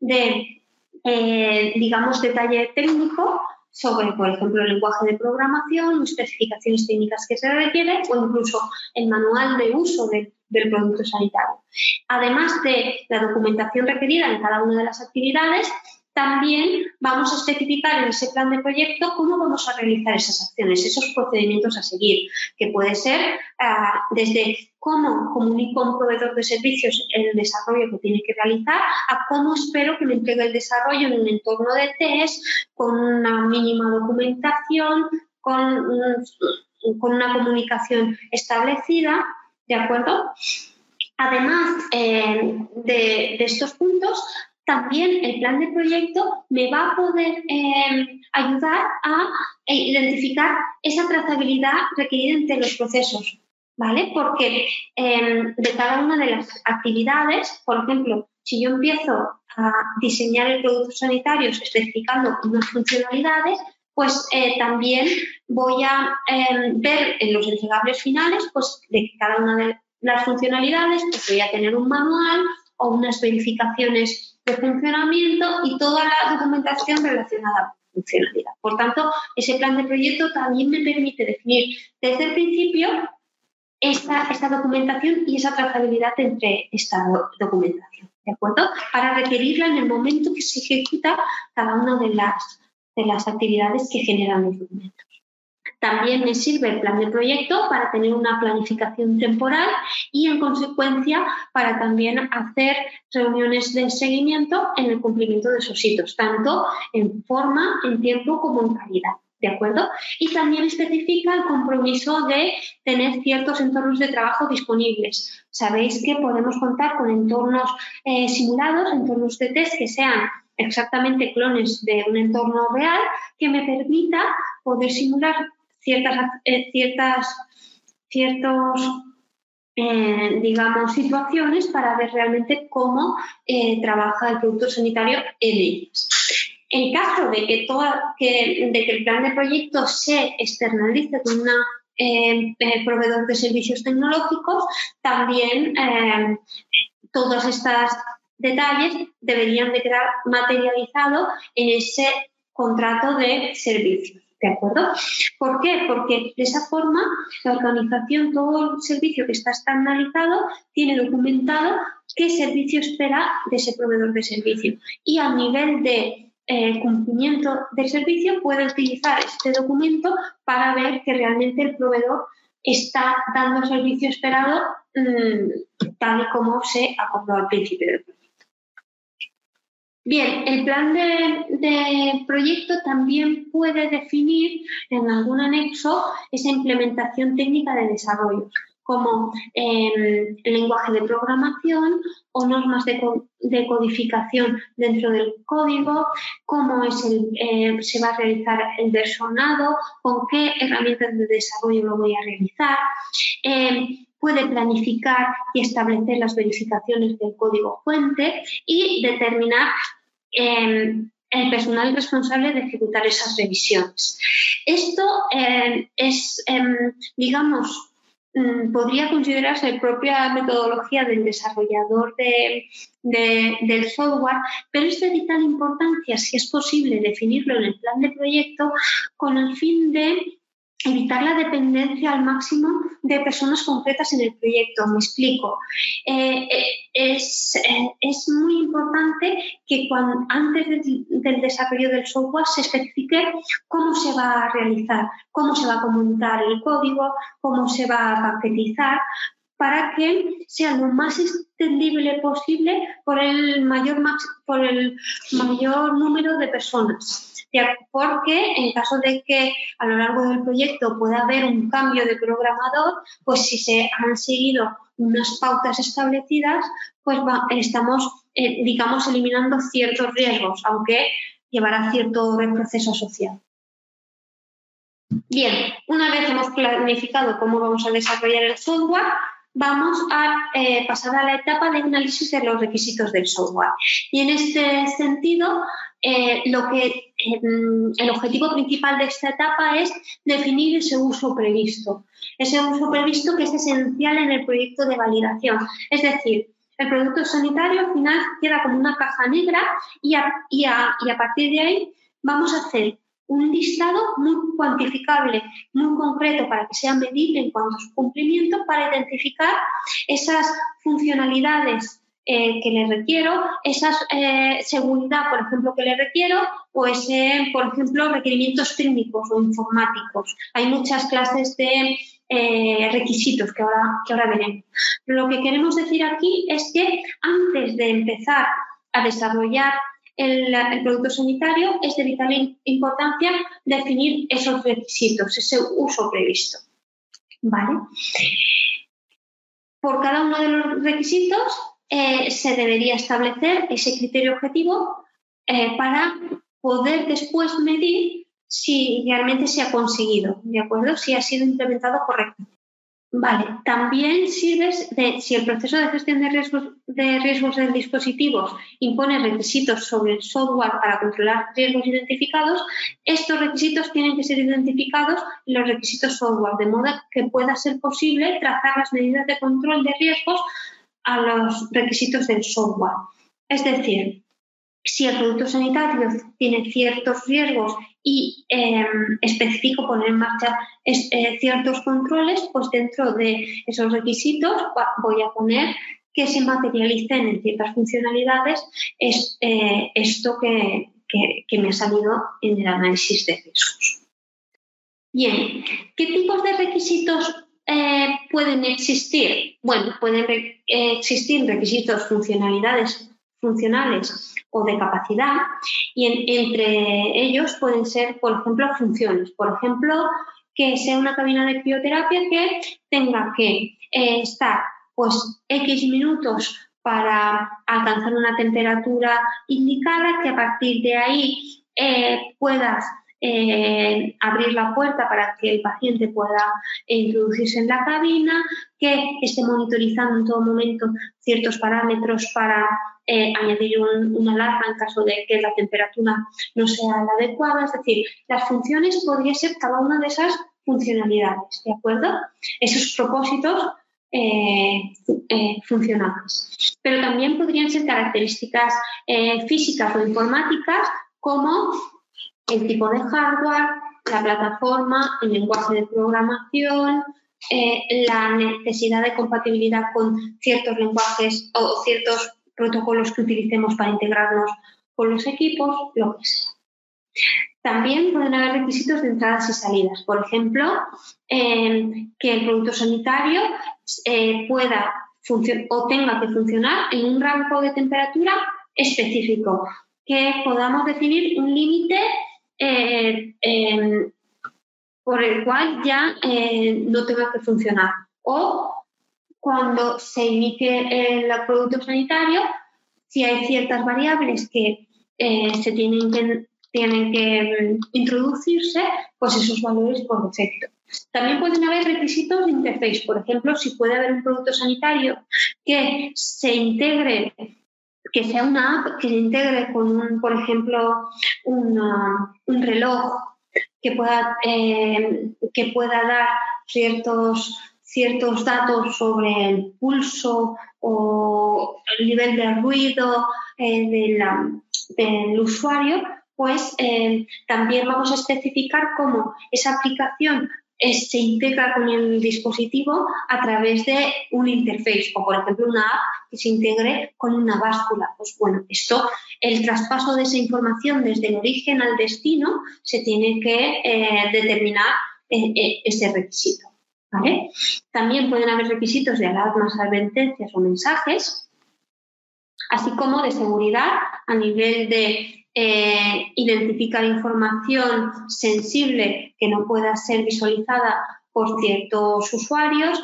de, eh, digamos, detalle técnico sobre, por ejemplo, el lenguaje de programación, especificaciones técnicas que se requieren o incluso el manual de uso del producto sanitario. Además de la documentación requerida en cada una de las actividades, también vamos a especificar en ese plan de proyecto cómo vamos a realizar esas acciones, esos procedimientos a seguir, que puede ser ah, desde cómo comunico a un proveedor de servicios el desarrollo que tiene que realizar, a cómo espero que me entregue el desarrollo en un entorno de test, con una mínima documentación, con, con una comunicación establecida, ¿de acuerdo? Además eh, de, estos puntos, también el plan de proyecto me va a poder eh, ayudar a identificar esa trazabilidad requerida entre los procesos, ¿vale? Porque em, de cada una de las actividades, por ejemplo, si yo empiezo a diseñar el producto sanitario especificando unas funcionalidades, pues eh, también voy a em, ver en los entregables finales pues, de cada una de las funcionalidades, pues voy a tener un manual o unas verificaciones de funcionamiento y toda la documentación relacionada con funcionalidad. Por tanto, ese plan de proyecto también me permite definir desde el principio esta, documentación y esa trazabilidad entre esta documentación, ¿de acuerdo? Para requerirla en el momento que se ejecuta cada una de las, de las actividades que generan los documentos. También me sirve el plan de proyecto para tener una planificación temporal y, en consecuencia, para también hacer reuniones de seguimiento en el cumplimiento de esos hitos, tanto en forma, en tiempo como en calidad. ¿De acuerdo? Y también especifica el compromiso de tener ciertos entornos de trabajo disponibles. Sabéis que podemos contar con entornos eh, simulados, entornos de test que sean exactamente clones de un entorno real que me permita poder simular ciertas, eh, ciertas ciertos eh, digamos, situaciones para ver realmente cómo eh, trabaja el producto sanitario en ellas. En caso de que, toda, que, de que el plan de proyecto se externalice con un proveedor de servicios tecnológicos, también todos estos detalles deberían de quedar materializados en ese contrato de servicios. ¿De acuerdo? ¿Por qué? Porque de esa forma la organización, todo el servicio que está externalizado, tiene documentado qué servicio espera de ese proveedor de servicio. Y a nivel de eh, cumplimiento del servicio puede utilizar este documento para ver que realmente el proveedor está dando el servicio esperado mm, tal y como se acordó al principio del proyecto. Bien, el plan de, proyecto también puede definir en algún anexo esa implementación técnica de desarrollo, como em, el lenguaje de programación o normas de, codificación dentro del código, cómo es el, eh, se va a realizar el versionado, con qué herramientas de desarrollo lo voy a realizar. Em, puede planificar y establecer las verificaciones del código fuente y determinar Em, el personal responsable de ejecutar esas revisiones. Esto em, es, em, digamos, mm, podría considerarse propia metodología del desarrollador del software, pero es de vital importancia, si es posible, definirlo en el plan de proyecto con el fin de evitar la dependencia al máximo de personas concretas en el proyecto. Me explico. Eh, eh, es, eh, es, muy importante que antes del desarrollo del software se especifique cómo se va a realizar, cómo se va a comunicar el código, cómo se va a paquetizar, para que sea lo más extendible posible por el mayor, por el mayor número de personas porque en caso de que a lo largo del proyecto pueda haber un cambio de programador, pues si se han seguido unas pautas establecidas, pues estamos, eh, digamos, eliminando ciertos riesgos, aunque llevará cierto proceso social. Bien, una vez hemos planificado cómo vamos a desarrollar el software, vamos a eh, pasar a la etapa de análisis de los requisitos del software. Y en este sentido, eh, lo que em, el objetivo principal de esta etapa es definir ese uso previsto. Ese uso previsto que es esencial en el proyecto de validación. Es decir, el producto sanitario al final queda como una caja negra y a, y a partir de ahí vamos a hacer un listado muy cuantificable, muy concreto para que sea medible en cuanto a su cumplimiento, para identificar esas funcionalidades eh, que le requiero, esa eh, seguridad, por ejemplo, que le requiero, o ese, por ejemplo, requerimientos técnicos o informáticos. Hay muchas clases de eh, requisitos que ahora, que ahora veremos. Lo que queremos decir aquí es que antes de empezar a desarrollar el, producto sanitario, es de vital importancia definir esos requisitos, ese uso previsto. ¿Vale? por cada uno de los requisitos eh, se debería establecer ese criterio objetivo eh, para poder después medir si realmente se ha conseguido, ¿de acuerdo? Si ha sido implementado correctamente. Vale, también sirve de, si el proceso de gestión de riesgos, de riesgos del dispositivo impone requisitos sobre el software para controlar riesgos identificados, estos requisitos tienen que ser identificados en los requisitos software, de modo que pueda ser posible trazar las medidas de control de riesgos a los requisitos del software. Es decir, si el producto sanitario tiene ciertos riesgos y eh, especifico poner en marcha eh, ciertos controles, pues dentro de esos requisitos voy a poner que se materialicen en ciertas funcionalidades es, eh, esto que, me ha salido en el análisis de riesgos. Bien, ¿qué tipos de requisitos pueden existir? Bueno, pueden existir requisitos funcionalidades funcionales o de capacidad y entre ellos pueden ser, por ejemplo, funciones. Por ejemplo, que sea una cabina de crioterapia que tenga que eh, estar pues X minutos para alcanzar una temperatura indicada, que a partir de ahí eh, puedas eh, abrir la puerta para que el paciente pueda introducirse en la cabina, que esté monitorizando en todo momento ciertos parámetros para eh, añadir una alarma en caso de que la temperatura no sea la adecuada. Es decir, las funciones podrían ser cada una de esas funcionalidades, ¿de acuerdo? Esos propósitos eh, funcionales. Pero también podrían ser características físicas o informáticas como el tipo de hardware, la plataforma, el lenguaje de programación, eh, la necesidad de compatibilidad con ciertos lenguajes o ciertos protocolos que utilicemos para integrarnos con los equipos, lo que sea. También pueden haber requisitos de entradas y salidas. Por ejemplo, eh, que el producto sanitario eh, pueda o tenga que funcionar en un rango de temperatura específico, que podamos definir un límite eh, em, por el cual ya eh, no tenga que funcionar. O cuando se inicie el producto sanitario, si hay ciertas variables que eh, se tienen que, tienen que mm, introducirse, pues esos valores por defecto. También pueden haber requisitos de interface. Por ejemplo, si puede haber un producto sanitario que se integre que sea una app que se integre con, un, por ejemplo, un reloj que pueda, eh, que pueda dar ciertos, ciertos datos sobre el pulso o el nivel de ruido eh, del usuario, pues eh, también vamos a especificar cómo esa aplicación se integra con el dispositivo a través de un interface o, por ejemplo, una app que se integre con una báscula. Pues bueno, esto, el traspaso de esa información desde el origen al destino se tiene que eh, determinar eh, eh, ese requisito. También pueden haber requisitos de alarmas, advertencias o mensajes, así como de seguridad a nivel de identificar información sensible que no pueda ser visualizada por ciertos usuarios,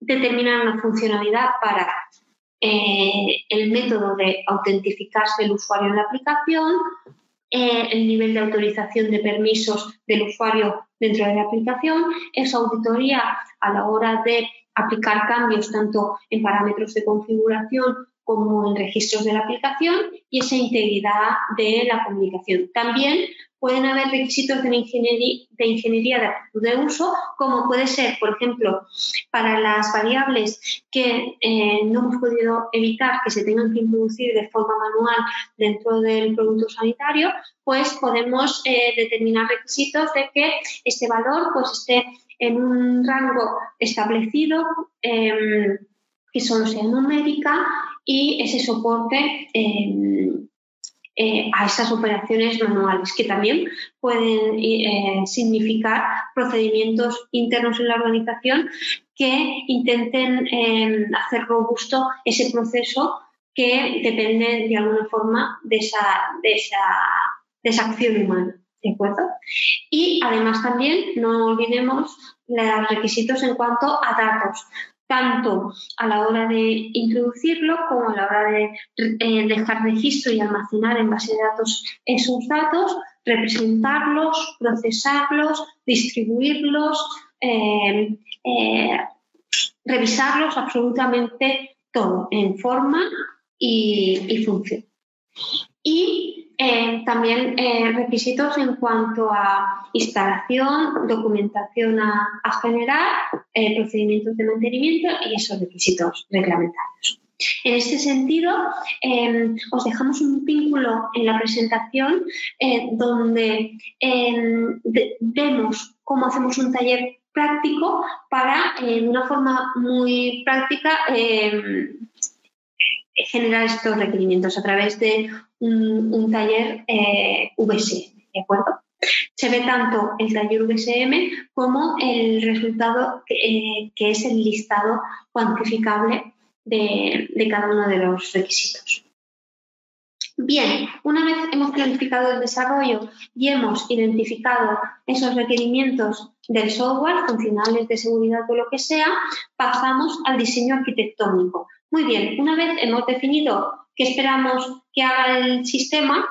determinar una funcionalidad para eh, el método de autentificarse el usuario en la aplicación, el nivel de autorización de permisos del usuario dentro de la aplicación, esa auditoría a la hora de aplicar cambios tanto en parámetros de configuración como en registros de la aplicación y esa integridad de la comunicación. También pueden haber requisitos de ingeniería de, actitud de uso, como puede ser, por ejemplo, para las variables que eh, no hemos podido evitar que se tengan que introducir de forma manual dentro del producto sanitario, pues podemos eh, determinar requisitos de que este valor pues, esté en un rango establecido. Em, que solo sea numérica y ese soporte em, eh, a esas operaciones manuales, que también pueden eh, significar procedimientos internos en la organización que intenten hacer robusto ese proceso que depende de alguna forma de esa, de esa, de esa acción humana. ¿De acuerdo? Y además también no olvidemos los requisitos en cuanto a datos tanto a la hora de introducirlo como a la hora de eh, dejar registro y almacenar en base de datos esos datos, representarlos, procesarlos, distribuirlos, eh, eh, revisarlos absolutamente todo en forma y, función. También requisitos en cuanto a instalación, documentación a, generar, procedimientos de mantenimiento y esos requisitos reglamentarios. En este sentido, em, os dejamos un vínculo en la presentación eh, donde em, vemos cómo hacemos un taller práctico para, eh, de una forma muy práctica, em, generar estos requerimientos a través de un, taller eh, VSM, ¿de acuerdo? Se ve tanto el taller VSM como el resultado que es el listado cuantificable de, cada uno de los requisitos. Bien, una vez hemos planificado el desarrollo y hemos identificado esos requerimientos del software, funcionales de seguridad o lo que sea, pasamos al diseño arquitectónico. Muy bien, una vez hemos definido qué esperamos que haga el sistema,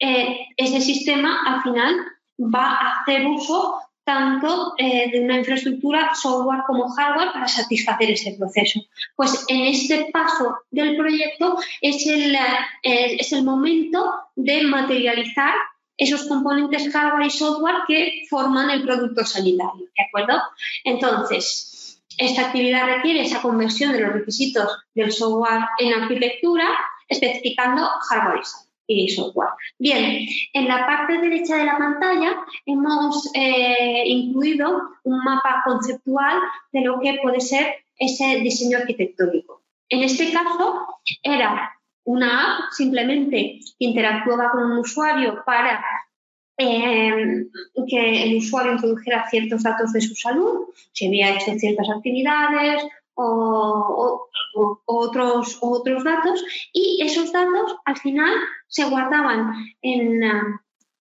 eh, ese sistema al final va a hacer uso tanto eh, de una infraestructura software como hardware para satisfacer ese proceso. Pues en este paso del proyecto es el, eh, es el momento de materializar esos componentes hardware y software que forman el producto sanitario, ¿de acuerdo? Entonces, esta actividad requiere esa conversión de los requisitos del software en arquitectura, especificando hardware y software. Bien, en la parte derecha de la pantalla hemos eh, incluido un mapa conceptual de lo que puede ser ese diseño arquitectónico. En este caso era una app simplemente que interactuaba con un usuario para eh, que el usuario introdujera ciertos datos de su salud, si había hecho ciertas actividades o, otros, otros datos y esos datos al final se guardaban en,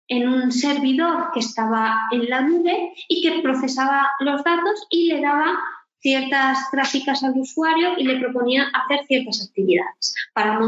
en un servidor que estaba en la nube y que procesaba los datos y le daba ciertas gráficas al usuario y le proponía hacer ciertas actividades para,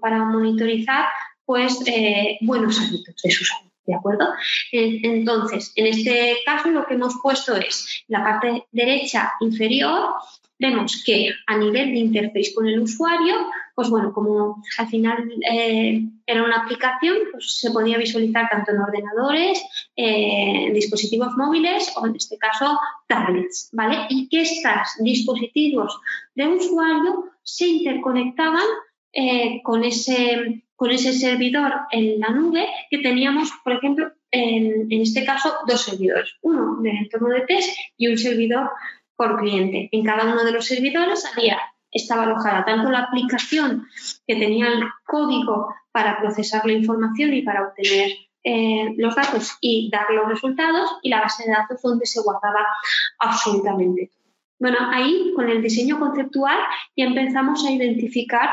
para monitorizar pues, eh, buenos hábitos de su salud. ¿De acuerdo? Entonces, en este caso lo que hemos puesto es la parte derecha inferior vemos que a nivel de interface con el usuario, pues bueno, como al final eh, era una aplicación, pues se podía visualizar tanto en ordenadores, eh, dispositivos móviles o en este caso tablets, ¿vale? Y que estos dispositivos de usuario se interconectaban eh, con, ese, con ese servidor en la nube que teníamos, por ejemplo, en, en este caso, dos servidores, uno del entorno de test y un servidor cliente. En cada uno de los servidores había, estaba alojada tanto la aplicación que tenía el código para procesar la información y para obtener eh, los datos y dar los resultados y la base de datos donde se guardaba absolutamente. Bueno, ahí con el diseño conceptual ya empezamos a identificar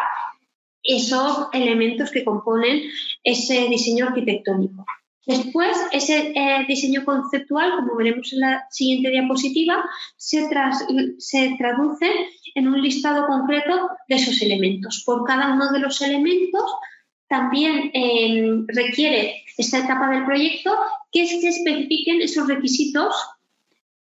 esos elementos que componen ese diseño arquitectónico. Después, ese eh, diseño conceptual, como veremos en la siguiente diapositiva, se, traduce en un listado concreto de esos elementos. Por cada uno de los elementos también em, requiere esta etapa del proyecto que se especifiquen esos requisitos,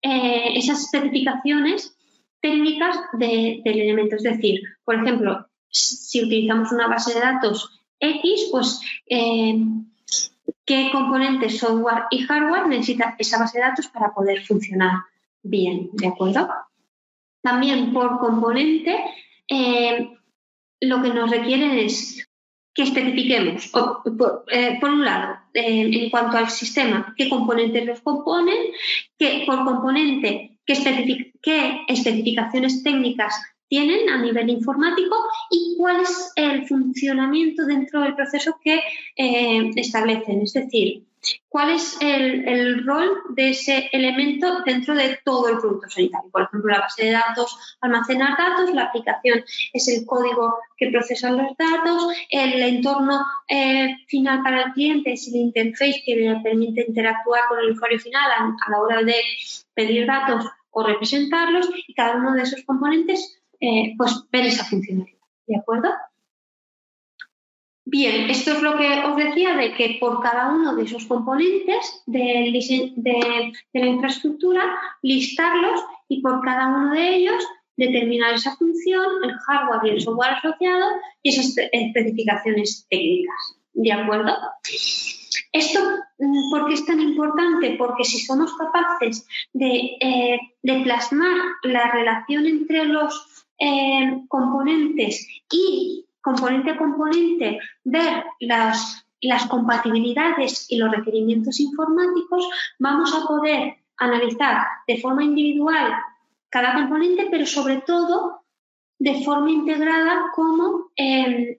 eh, esas especificaciones técnicas del elemento. Es decir, por ejemplo, si utilizamos una base de datos X, pues em, qué componentes software y hardware necesita esa base de datos para poder funcionar bien, ¿de acuerdo? También por componente, eh, lo que nos requieren es que especifiquemos, eh, por, un lado, eh, en cuanto al sistema, qué componentes los componen, que por componente, qué, qué especificaciones técnicas tienen a nivel informático y cuál es el funcionamiento dentro del proceso que eh, establecen. Es decir, cuál es el, rol de ese elemento dentro de todo el producto sanitario. Por ejemplo, la base de datos, almacenar datos, la aplicación es el código que procesa los datos, el entorno eh, final para el cliente es el interface que le permite interactuar con el usuario final a la hora de pedir datos o representarlos y cada uno de esos componentes eh, pues ver esa funcionalidad. ¿De acuerdo? Bien, esto es lo que os decía de que por cada uno de esos componentes de, la infraestructura, listarlos y por cada uno de ellos determinar esa función, el hardware y el software asociado y esas especificaciones técnicas. ¿De acuerdo? Esto, mm, ¿por qué es tan importante? Porque si somos capaces de, eh, plasmar la relación entre los eh, componentes y componente a componente ver las, las compatibilidades y los requerimientos informáticos, vamos a poder analizar de forma individual cada componente, pero sobre todo de forma integrada como, em,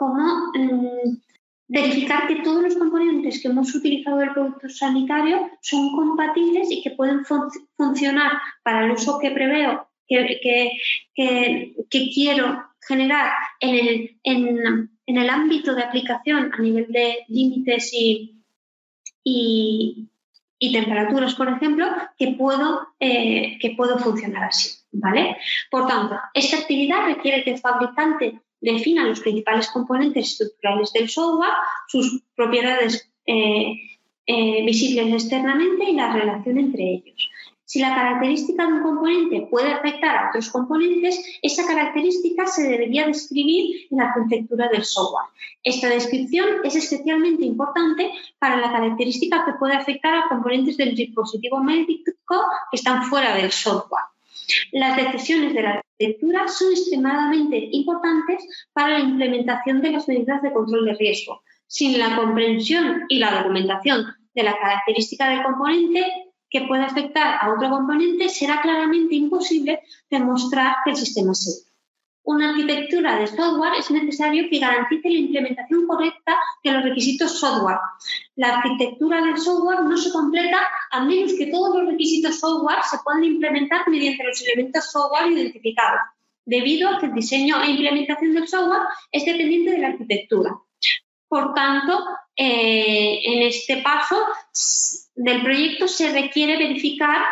mm, verificar que todos los componentes que hemos utilizado del producto sanitario son compatibles y que pueden funcionar para el uso que preveo, que, quiero generar en el, ámbito de aplicación a nivel de límites y, y, temperaturas, por ejemplo, que puedo, eh, que puedo funcionar así. ¿vale? Por tanto, esta actividad requiere que el fabricante defina los principales componentes estructurales del software, sus propiedades eh, eh, visibles externamente y la relación entre ellos. Si la característica de un componente puede afectar a otros componentes, esa característica se debería describir en la arquitectura del software. Esta descripción es especialmente importante para la característica que puede afectar a componentes del dispositivo médico que están fuera del software. Las decisiones de la arquitectura son extremadamente importantes para la implementación de las medidas de control de riesgo. Sin la comprensión y la documentación de la característica del componente, que puede afectar a otro componente, será claramente imposible demostrar que el sistema es seguro. Una arquitectura de software es necesario que garantice la implementación correcta de los requisitos software. La arquitectura del software no se completa a menos que todos los requisitos software se puedan implementar mediante los elementos software identificados, debido a que el diseño e implementación del software es dependiente de la arquitectura. Por tanto, eh, en este paso del proyecto se requiere verificar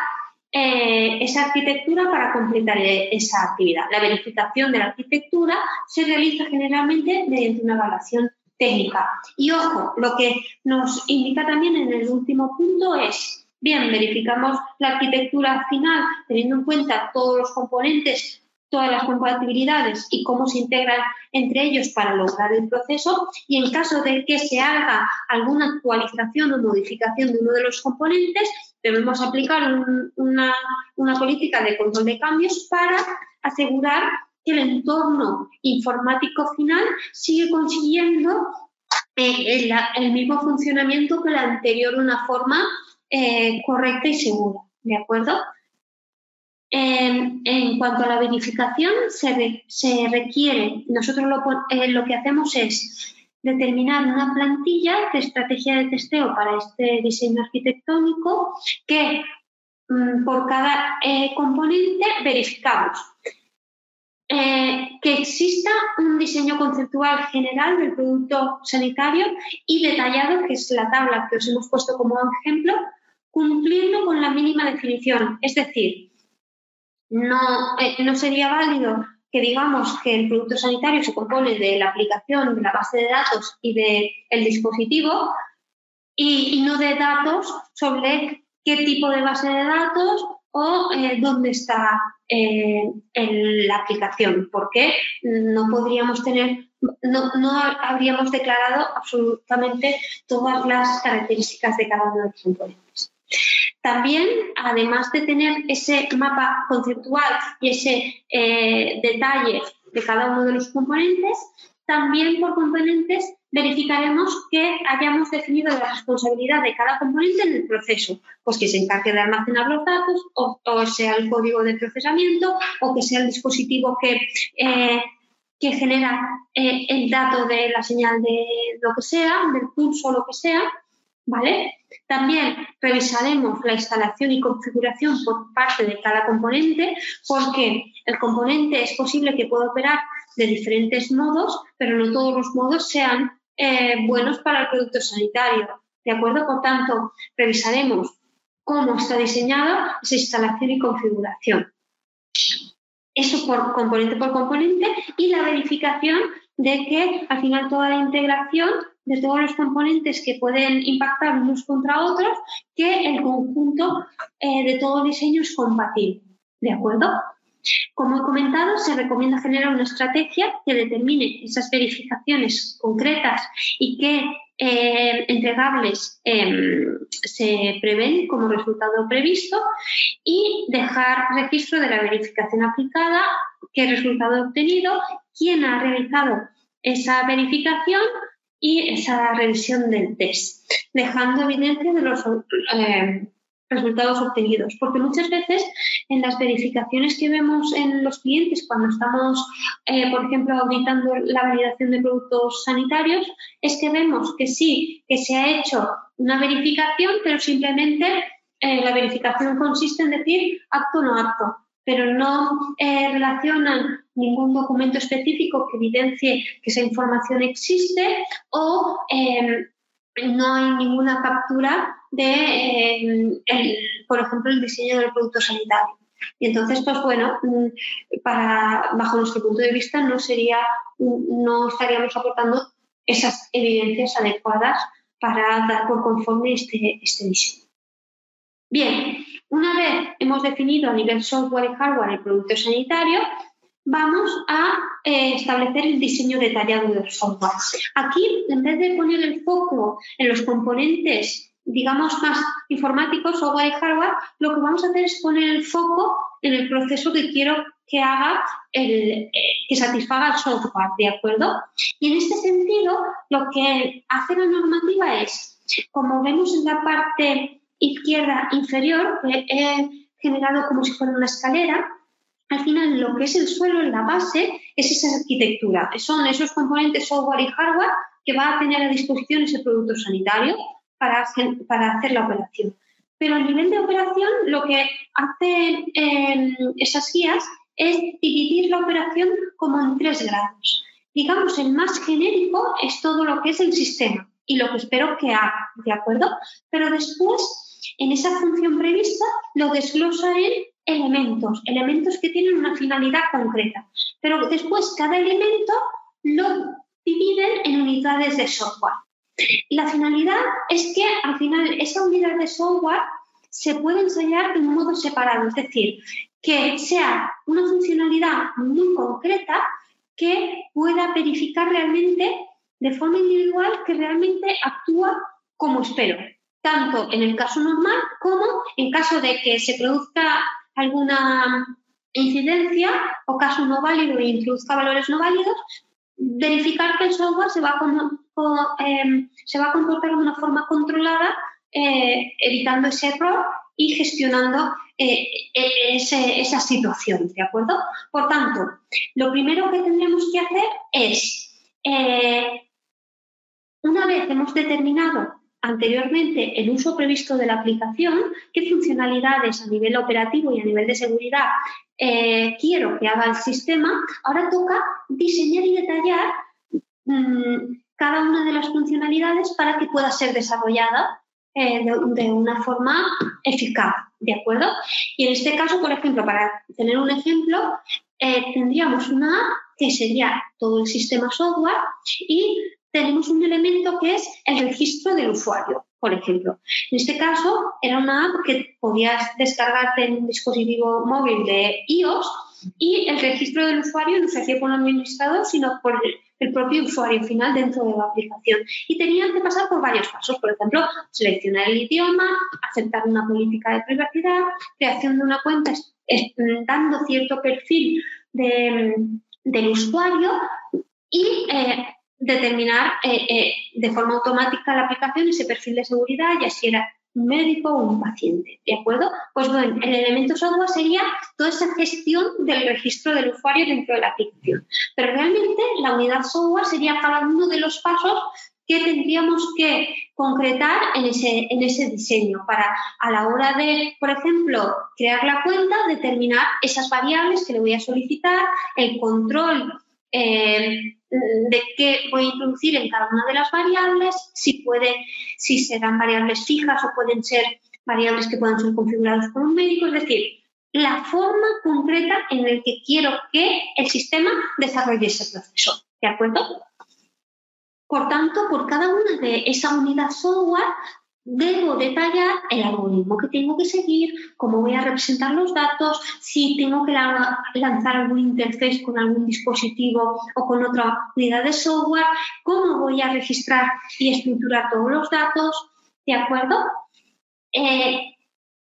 eh, esa arquitectura para completar e-, esa actividad. La verificación de la arquitectura se realiza generalmente mediante una evaluación técnica. Y ojo, lo que nos indica también en el último punto es, bien, verificamos la arquitectura final teniendo en cuenta todos los componentes todas las compatibilidades y cómo se integran entre ellos para lograr el proceso y en caso de que se haga alguna actualización o modificación de uno de los componentes, debemos aplicar una, política de control de cambios para asegurar que el entorno informático final sigue consiguiendo eh, el, mismo funcionamiento que el anterior una forma eh, correcta y segura. ¿De acuerdo? En, cuanto a la verificación, se, requiere, nosotros eh, lo, que hacemos es determinar una plantilla de estrategia de testeo para este diseño arquitectónico que mm, por cada eh, componente verificamos. Eh, que exista un diseño conceptual general del producto sanitario y detallado, que es la tabla que os hemos puesto como ejemplo, cumpliendo con la mínima definición, es decir, no, eh, no sería válido que digamos que el producto sanitario se compone de la aplicación, de la base de datos y del dispositivo y, no de datos sobre qué tipo de base de datos o eh, dónde está eh, la aplicación, porque no podríamos tener, no, no, habríamos declarado absolutamente todas las características de cada uno de los componentes. También, además de tener ese mapa conceptual y ese eh, detalle de cada uno de los componentes, también por componentes verificaremos que hayamos definido la responsabilidad de cada componente en el proceso, pues que se encargue de almacenar los datos o, sea el código de procesamiento o que sea el dispositivo que, eh, que genera eh, el dato de la señal de lo que sea, del pulso o lo que sea, También revisaremos la instalación y configuración por parte de cada componente porque el componente es posible que pueda operar de diferentes modos, pero no todos los modos sean eh, buenos para el producto sanitario. ¿De acuerdo? Por tanto, revisaremos cómo está diseñada esa instalación y configuración. Eso por componente por componente y la verificación de que al final toda la integración de todos los componentes que pueden impactar unos contra otros, que el conjunto eh, de todo diseño es compatible. ¿De acuerdo? Como he comentado, se recomienda generar una estrategia que determine esas verificaciones concretas y qué eh, entregables em, se prevén como resultado previsto y dejar registro de la verificación aplicada, qué resultado obtenido, quién ha realizado esa verificación y esa revisión del test, dejando evidencia de los eh, resultados obtenidos. Porque muchas veces en las verificaciones que vemos en los clientes cuando estamos, eh, por ejemplo, auditando la validación de productos sanitarios, es que vemos que sí, que se ha hecho una verificación, pero simplemente eh, la verificación consiste en decir apto o no apto pero no eh, relacionan ningún documento específico que evidencie que esa información existe o em, no hay ninguna captura de, em, por ejemplo, el diseño del producto sanitario. Y entonces, pues bueno, mm, para, bajo nuestro punto de vista no sería, no estaríamos aportando esas evidencias adecuadas para dar por conforme este, este diseño. Bien, una vez hemos definido a nivel software y hardware el producto sanitario, vamos a eh, establecer el diseño detallado del software. Aquí, en vez de poner el foco en los componentes, digamos, más informáticos, software y hardware, lo que vamos a hacer es poner el foco en el proceso que quiero que haga, el, eh, que satisfaga el software, ¿de acuerdo? Y en este sentido, lo que hace la normativa es, como vemos en la parte izquierda inferior, he generado como si fuera una escalera. Al final, lo que es el suelo en la base es esa arquitectura. Son esos componentes software y hardware que va a tener a disposición ese producto sanitario para, para hacer la operación. Pero a nivel de operación, lo que hacen em, esas guías es dividir la operación como en tres grados. Digamos, el más genérico es todo lo que es el sistema y lo que espero que haga, ¿de acuerdo? Pero después en esa función prevista lo desglosa en elementos, elementos que tienen una finalidad concreta. Pero después cada elemento lo dividen en unidades de software. La finalidad es que al final esa unidad de software se puede ensayar de un modo separado, es decir, que sea una funcionalidad muy concreta que pueda verificar realmente de forma individual que realmente actúa como espero tanto en el caso normal como en caso de que se produzca alguna incidencia o caso no válido e introduzca valores no válidos, verificar que el software se va a, em, se va comportar de una forma controlada, eh, evitando ese error y gestionando eh, e, esa situación, ¿de acuerdo? Por tanto, lo primero que tendríamos que hacer es, eh, una vez hemos determinado anteriormente el uso previsto de la aplicación, qué funcionalidades a nivel operativo y a nivel de seguridad eh, quiero que haga el sistema, ahora toca diseñar y detallar mm, cada una de las funcionalidades para que pueda ser desarrollada eh, de, una forma eficaz, ¿de acuerdo? Y en este caso, por ejemplo, para tener un ejemplo, eh, tendríamos una app que sería todo el sistema software y tenemos un elemento que es el registro del usuario, por ejemplo. En este caso, era una app que podías descargarte en un dispositivo móvil de iOS y el registro del usuario no se hacía por un administrador, sino por el propio usuario final dentro de la aplicación. Y tenían que pasar por varios pasos, por ejemplo, seleccionar el idioma, aceptar una política de privacidad, creación de una cuenta dando cierto perfil del usuario y eh, determinar eh, eh, de forma automática la aplicación ese perfil de seguridad, ya si era un médico o un paciente, ¿de acuerdo? Pues bueno, el elemento software sería toda esa gestión del registro del usuario dentro de la aplicación. Pero realmente la unidad software sería cada uno de los pasos que tendríamos que concretar en ese, en ese diseño para a la hora de, por ejemplo, crear la cuenta, determinar esas variables que le voy a solicitar, el control eh, de qué voy a introducir en cada una de las variables, si puede, si serán variables fijas o pueden ser variables que puedan ser configuradas por un médico, es decir, la forma concreta en la que quiero que el sistema desarrolle ese proceso. ¿De acuerdo? Por tanto, por cada una de esa unidad software debo detallar el algoritmo que tengo que seguir, cómo voy a representar los datos, si tengo que lanzar algún interface con algún dispositivo o con otra unidad de software, cómo voy a registrar y estructurar todos los datos, ¿de acuerdo? Eh,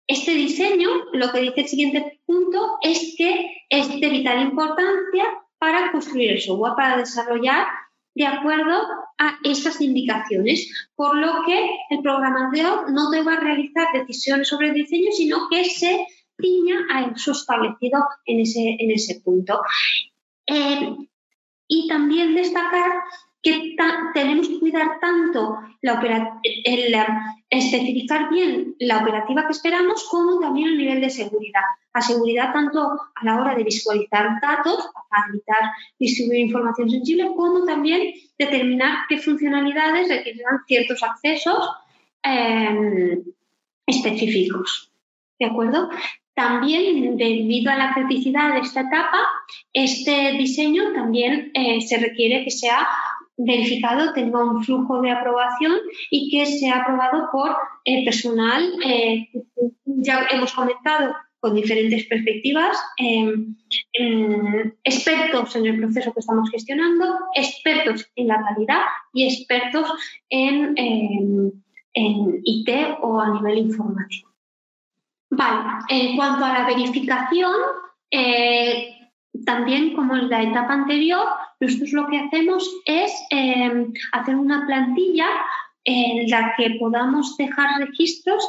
este diseño, lo que dice el siguiente punto, es que es de vital importancia para construir el software, para desarrollar de acuerdo a estas indicaciones, por lo que el programador no debe realizar decisiones sobre el diseño, sino que se ciña a eso establecido en ese, en ese punto. Eh, y también destacar que tenemos que cuidar tanto la el, especificar bien la operativa que esperamos como también el nivel de seguridad. La seguridad tanto a la hora de visualizar datos, para evitar distribuir información sensible, como también determinar qué funcionalidades requerirán ciertos accesos em, específicos. ¿De acuerdo? También, debido a la criticidad de esta etapa, este diseño también eh, se requiere que sea verificado tenga un flujo de aprobación y que sea aprobado por el personal. Eh, ya hemos comentado con diferentes perspectivas, em, em, expertos en el proceso que estamos gestionando, expertos en la calidad y expertos en, em, en IT o a nivel informático. Vale, en cuanto a la verificación, eh, también como en la etapa anterior, nosotros lo que hacemos es em, hacer una plantilla en la que podamos dejar registros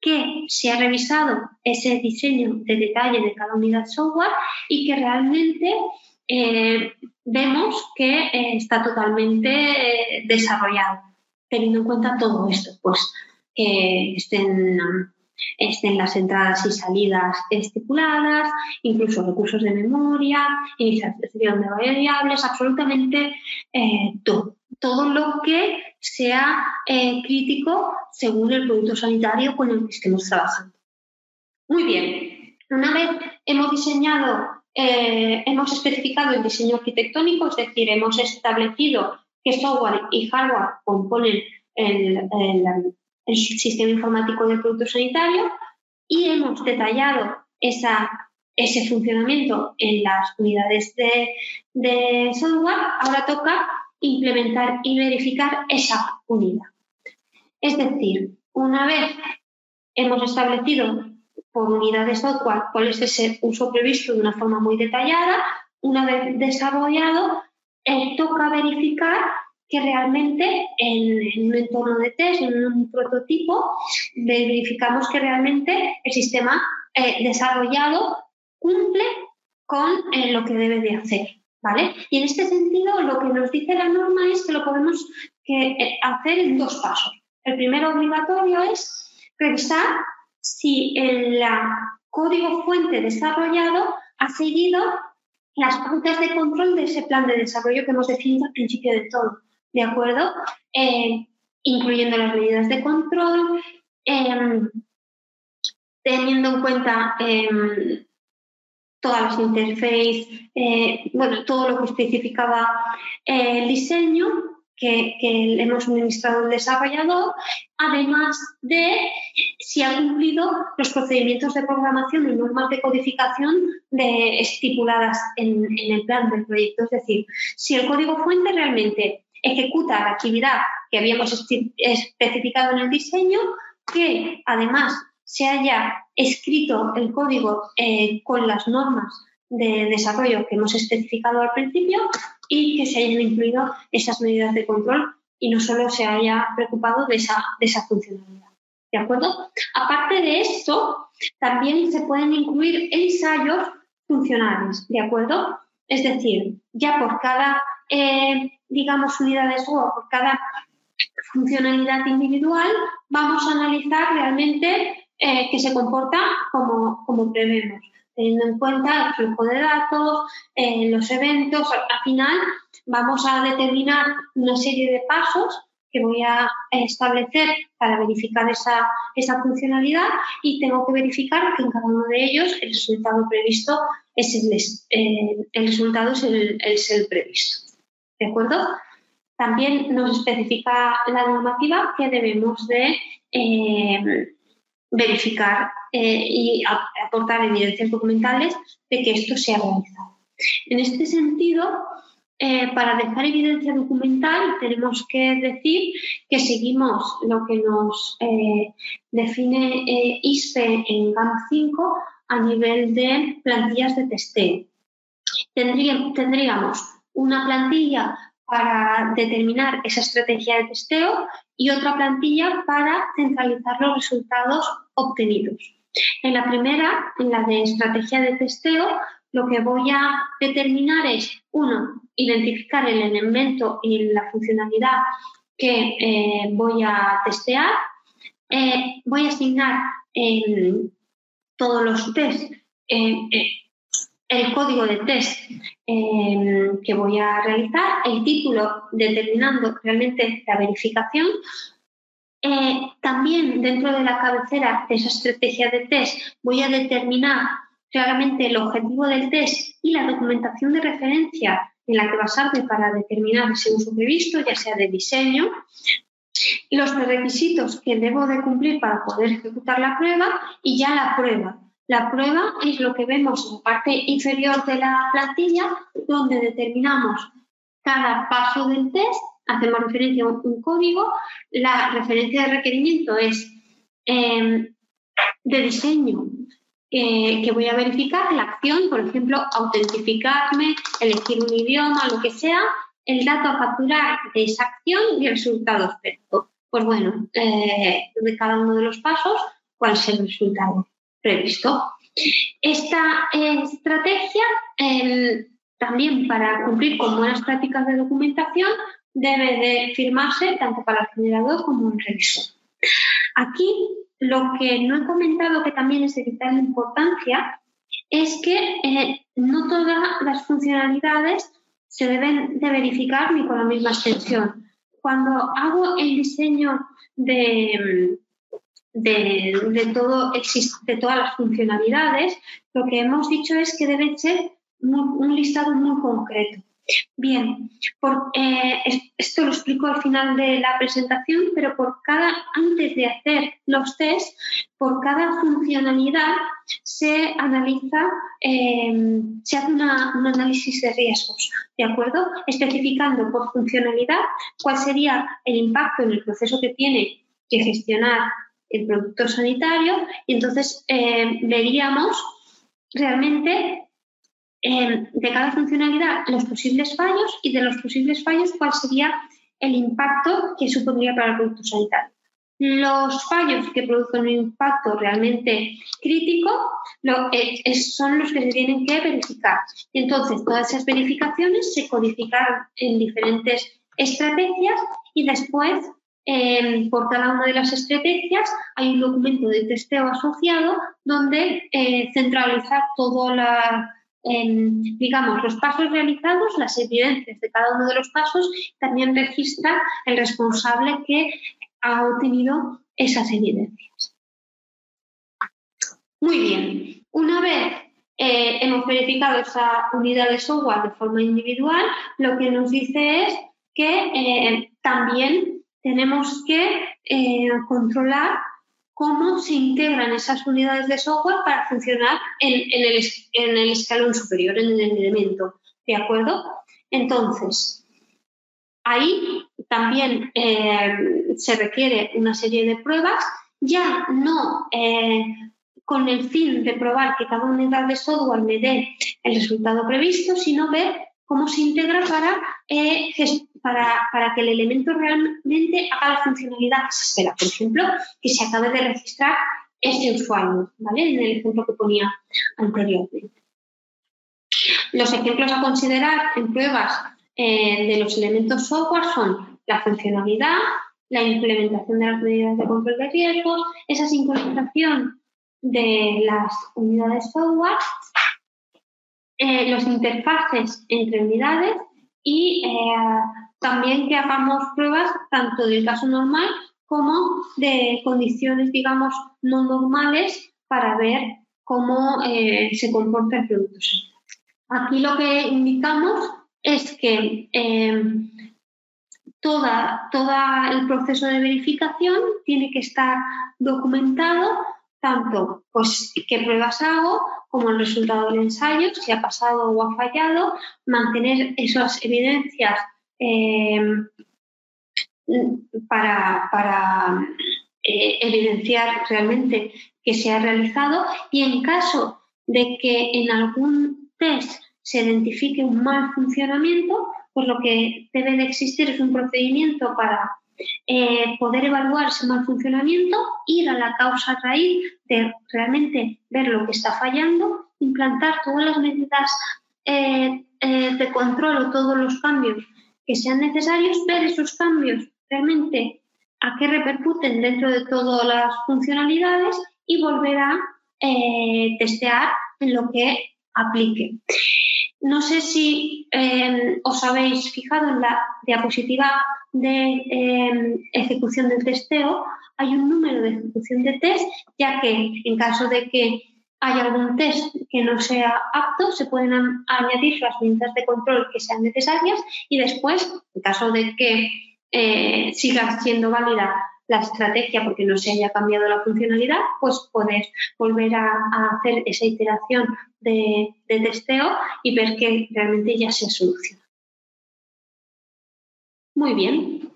que se ha revisado ese diseño de detalle de cada unidad software y que realmente eh, vemos que eh, está totalmente eh, desarrollado, teniendo en cuenta todo esto, pues que estén estén las entradas y salidas estipuladas, incluso recursos de memoria, iniciación de variables, absolutamente eh, todo. Todo lo que sea eh, crítico según el producto sanitario con el que estemos trabajando. Muy bien, una vez hemos diseñado, eh, hemos especificado el diseño arquitectónico, es decir, hemos establecido qué software y hardware componen el el sistema informático del producto sanitario y hemos detallado ese funcionamiento en las unidades de, software, ahora toca implementar y verificar esa unidad. Es decir, una vez hemos establecido por unidad de software cuál es ese uso previsto de una forma muy detallada, una vez desarrollado, eh, toca verificar que realmente en, un entorno de test, en un prototipo, verificamos que realmente el sistema eh, desarrollado cumple con eh, lo que debe de hacer. ¿vale? Y en este sentido, lo que nos dice la norma es que lo podemos eh, hacer en dos pasos. El primero obligatorio es revisar si el código fuente desarrollado ha seguido las pautas de control de ese plan de desarrollo que hemos definido al principio de todo. ¿De acuerdo? Eh, incluyendo las medidas de control, em, teniendo en cuenta em, todas las interfaces, eh, bueno, todo lo que especificaba el diseño que, hemos suministrado al desarrollador, además de si ha cumplido los procedimientos de programación y normas de codificación de, estipuladas en el plan del proyecto. Es decir, si el código fuente realmente ejecuta la actividad que habíamos especificado en el diseño, que además se haya escrito el código eh, con las normas de desarrollo que hemos especificado al principio y que se hayan incluido esas medidas de control y no solo se haya preocupado de esa, de esa funcionalidad. ¿De acuerdo? Aparte de esto, también se pueden incluir ensayos funcionales, ¿de acuerdo? Es decir, ya por cada eh, digamos, unidades web por cada funcionalidad individual, vamos a analizar realmente eh, que se comporta como, como prevemos, teniendo en cuenta el flujo de datos, eh, los eventos. Al final, vamos a determinar una serie de pasos que voy a establecer para verificar esa, esa funcionalidad y tengo que verificar que en cada uno de ellos el resultado previsto es el, eh, el resultado es el, es el previsto. ¿De acuerdo? También nos especifica la normativa que debemos de eh, verificar eh, y aportar evidencias documentales de que esto se ha realizado. En este sentido, eh, para dejar evidencia documental tenemos que decir que seguimos lo que nos define ISPE en GAM 5 a nivel de plantillas de testeo. tendríamos una plantilla para determinar esa estrategia de testeo y otra plantilla para centralizar los resultados obtenidos. En la primera, en la de estrategia de testeo, lo que voy a determinar es, uno, identificar el elemento y la funcionalidad que eh, voy a testear. Eh, voy a asignar todos los test eh, el código de test em, que voy a realizar, el título determinando realmente la verificación. Eh, también dentro de la cabecera de esa estrategia de test voy a determinar claramente el objetivo del test y la documentación de referencia en la que basarme para determinar ese uso previsto, ya sea de diseño, los requisitos que debo de cumplir para poder ejecutar la prueba y ya la prueba, la prueba es lo que vemos en la parte inferior de la plantilla, donde determinamos cada paso del test, hacemos referencia a un código, la referencia de requerimiento es em, de diseño que voy a verificar, la acción, por ejemplo, autentificarme, elegir un idioma, lo que sea, el dato a capturar de esa acción y el resultado esperado. Pues bueno, eh, de cada uno de los pasos, ¿cuál es el resultado? Previsto. Esta estrategia, también para cumplir con buenas prácticas de documentación, debe de firmarse tanto para el generador como el revisor. Aquí lo que no he comentado que también es de vital importancia es que eh, no todas las funcionalidades se deben de verificar ni con la misma extensión. Cuando hago el diseño de, de, todo, de todas las funcionalidades, lo que hemos dicho es que debe ser un listado muy concreto. Bien, eh, esto lo explico al final de la presentación, pero por cada, antes de hacer los test, por cada funcionalidad se analiza, em, se hace un análisis de riesgos, ¿de acuerdo? Especificando por funcionalidad cuál sería el impacto en el proceso que tiene que gestionar el productor sanitario y entonces eh, veríamos realmente eh, de cada funcionalidad los posibles fallos y de los posibles fallos cuál sería el impacto que supondría para el producto sanitario. Los fallos que producen un impacto realmente crítico eh, son los que se tienen que verificar. Entonces, todas esas verificaciones se codifican en diferentes estrategias y después por cada una de las estrategias hay un documento de testeo asociado donde eh, centraliza todo la, digamos, los pasos realizados, las evidencias de cada uno de los pasos, también registra el responsable que ha obtenido esas evidencias. Muy bien, una vez eh, hemos verificado esa unidad de software de forma individual, lo que nos dice es que eh, también tenemos que eh, controlar cómo se integran esas unidades de software para funcionar en, el, escalón superior, en el elemento. ¿De acuerdo? Entonces, ahí también eh, se requiere una serie de pruebas, ya no eh, con el fin de probar que cada unidad de software me dé el resultado previsto, sino ver cómo se integra para para, que el elemento realmente haga la funcionalidad que se espera. Por ejemplo, que se acabe de registrar ese usuario, ¿vale? En el ejemplo que ponía anteriormente. Los ejemplos a considerar en pruebas eh, de los elementos software son la funcionalidad, la implementación de las medidas de control de riesgos, esa sincronización de las unidades software, eh, los interfaces entre unidades y eh, también que hagamos pruebas tanto del caso normal como de condiciones, digamos, no normales para ver cómo eh, se comporta el producto. Aquí lo que indicamos es que eh, toda, todo el proceso de verificación tiene que estar documentado, tanto pues, qué pruebas hago como el resultado del ensayo, si ha pasado o ha fallado, mantener esas evidencias eh, para, para eh, evidenciar realmente que se ha realizado y en caso de que en algún test se identifique un mal funcionamiento, pues lo que debe de existir es un procedimiento para eh, poder evaluar ese mal funcionamiento, ir a la causa raíz de realmente ver lo que está fallando, implantar todas las medidas eh, eh, de control o todos los cambios que sean necesarios, ver esos cambios realmente a qué repercuten dentro de todas las funcionalidades y volver a testear en lo que aplique. No sé si em, os habéis fijado en la diapositiva de em, ejecución del testeo, hay un número de ejecución de test, ya que en caso de que haya algún test que no sea apto, se pueden añadir las medidas de control que sean necesarias y después, en caso de que eh, siga siendo válida la estrategia porque no se haya cambiado la funcionalidad, pues poder volver a, hacer esa iteración de, testeo y ver que realmente ya se ha solucionado. Muy bien.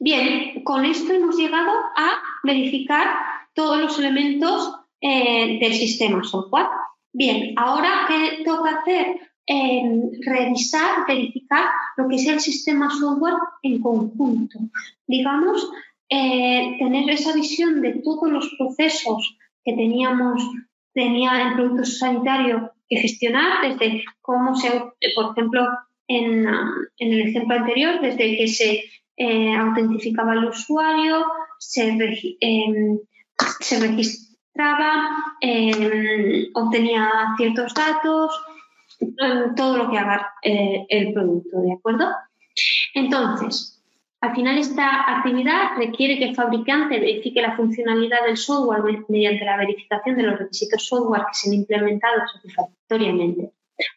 Bien, con esto hemos llegado a verificar todos los elementos eh, del sistema software. Bien, ahora ¿qué toca hacer? revisar, verificar lo que es el sistema software en conjunto. Digamos, eh, tener esa visión de todos los procesos que teníamos tenía el producto sanitario que gestionar, desde cómo se, por ejemplo, en, el ejemplo anterior, desde que se eh, autentificaba el usuario, se, em, se registraba, em, obtenía ciertos datos, todo lo que haga eh, el producto, ¿de acuerdo? Entonces, al final, esta actividad requiere que el fabricante verifique la funcionalidad del software mediante la verificación de los requisitos software que se han implementado satisfactoriamente.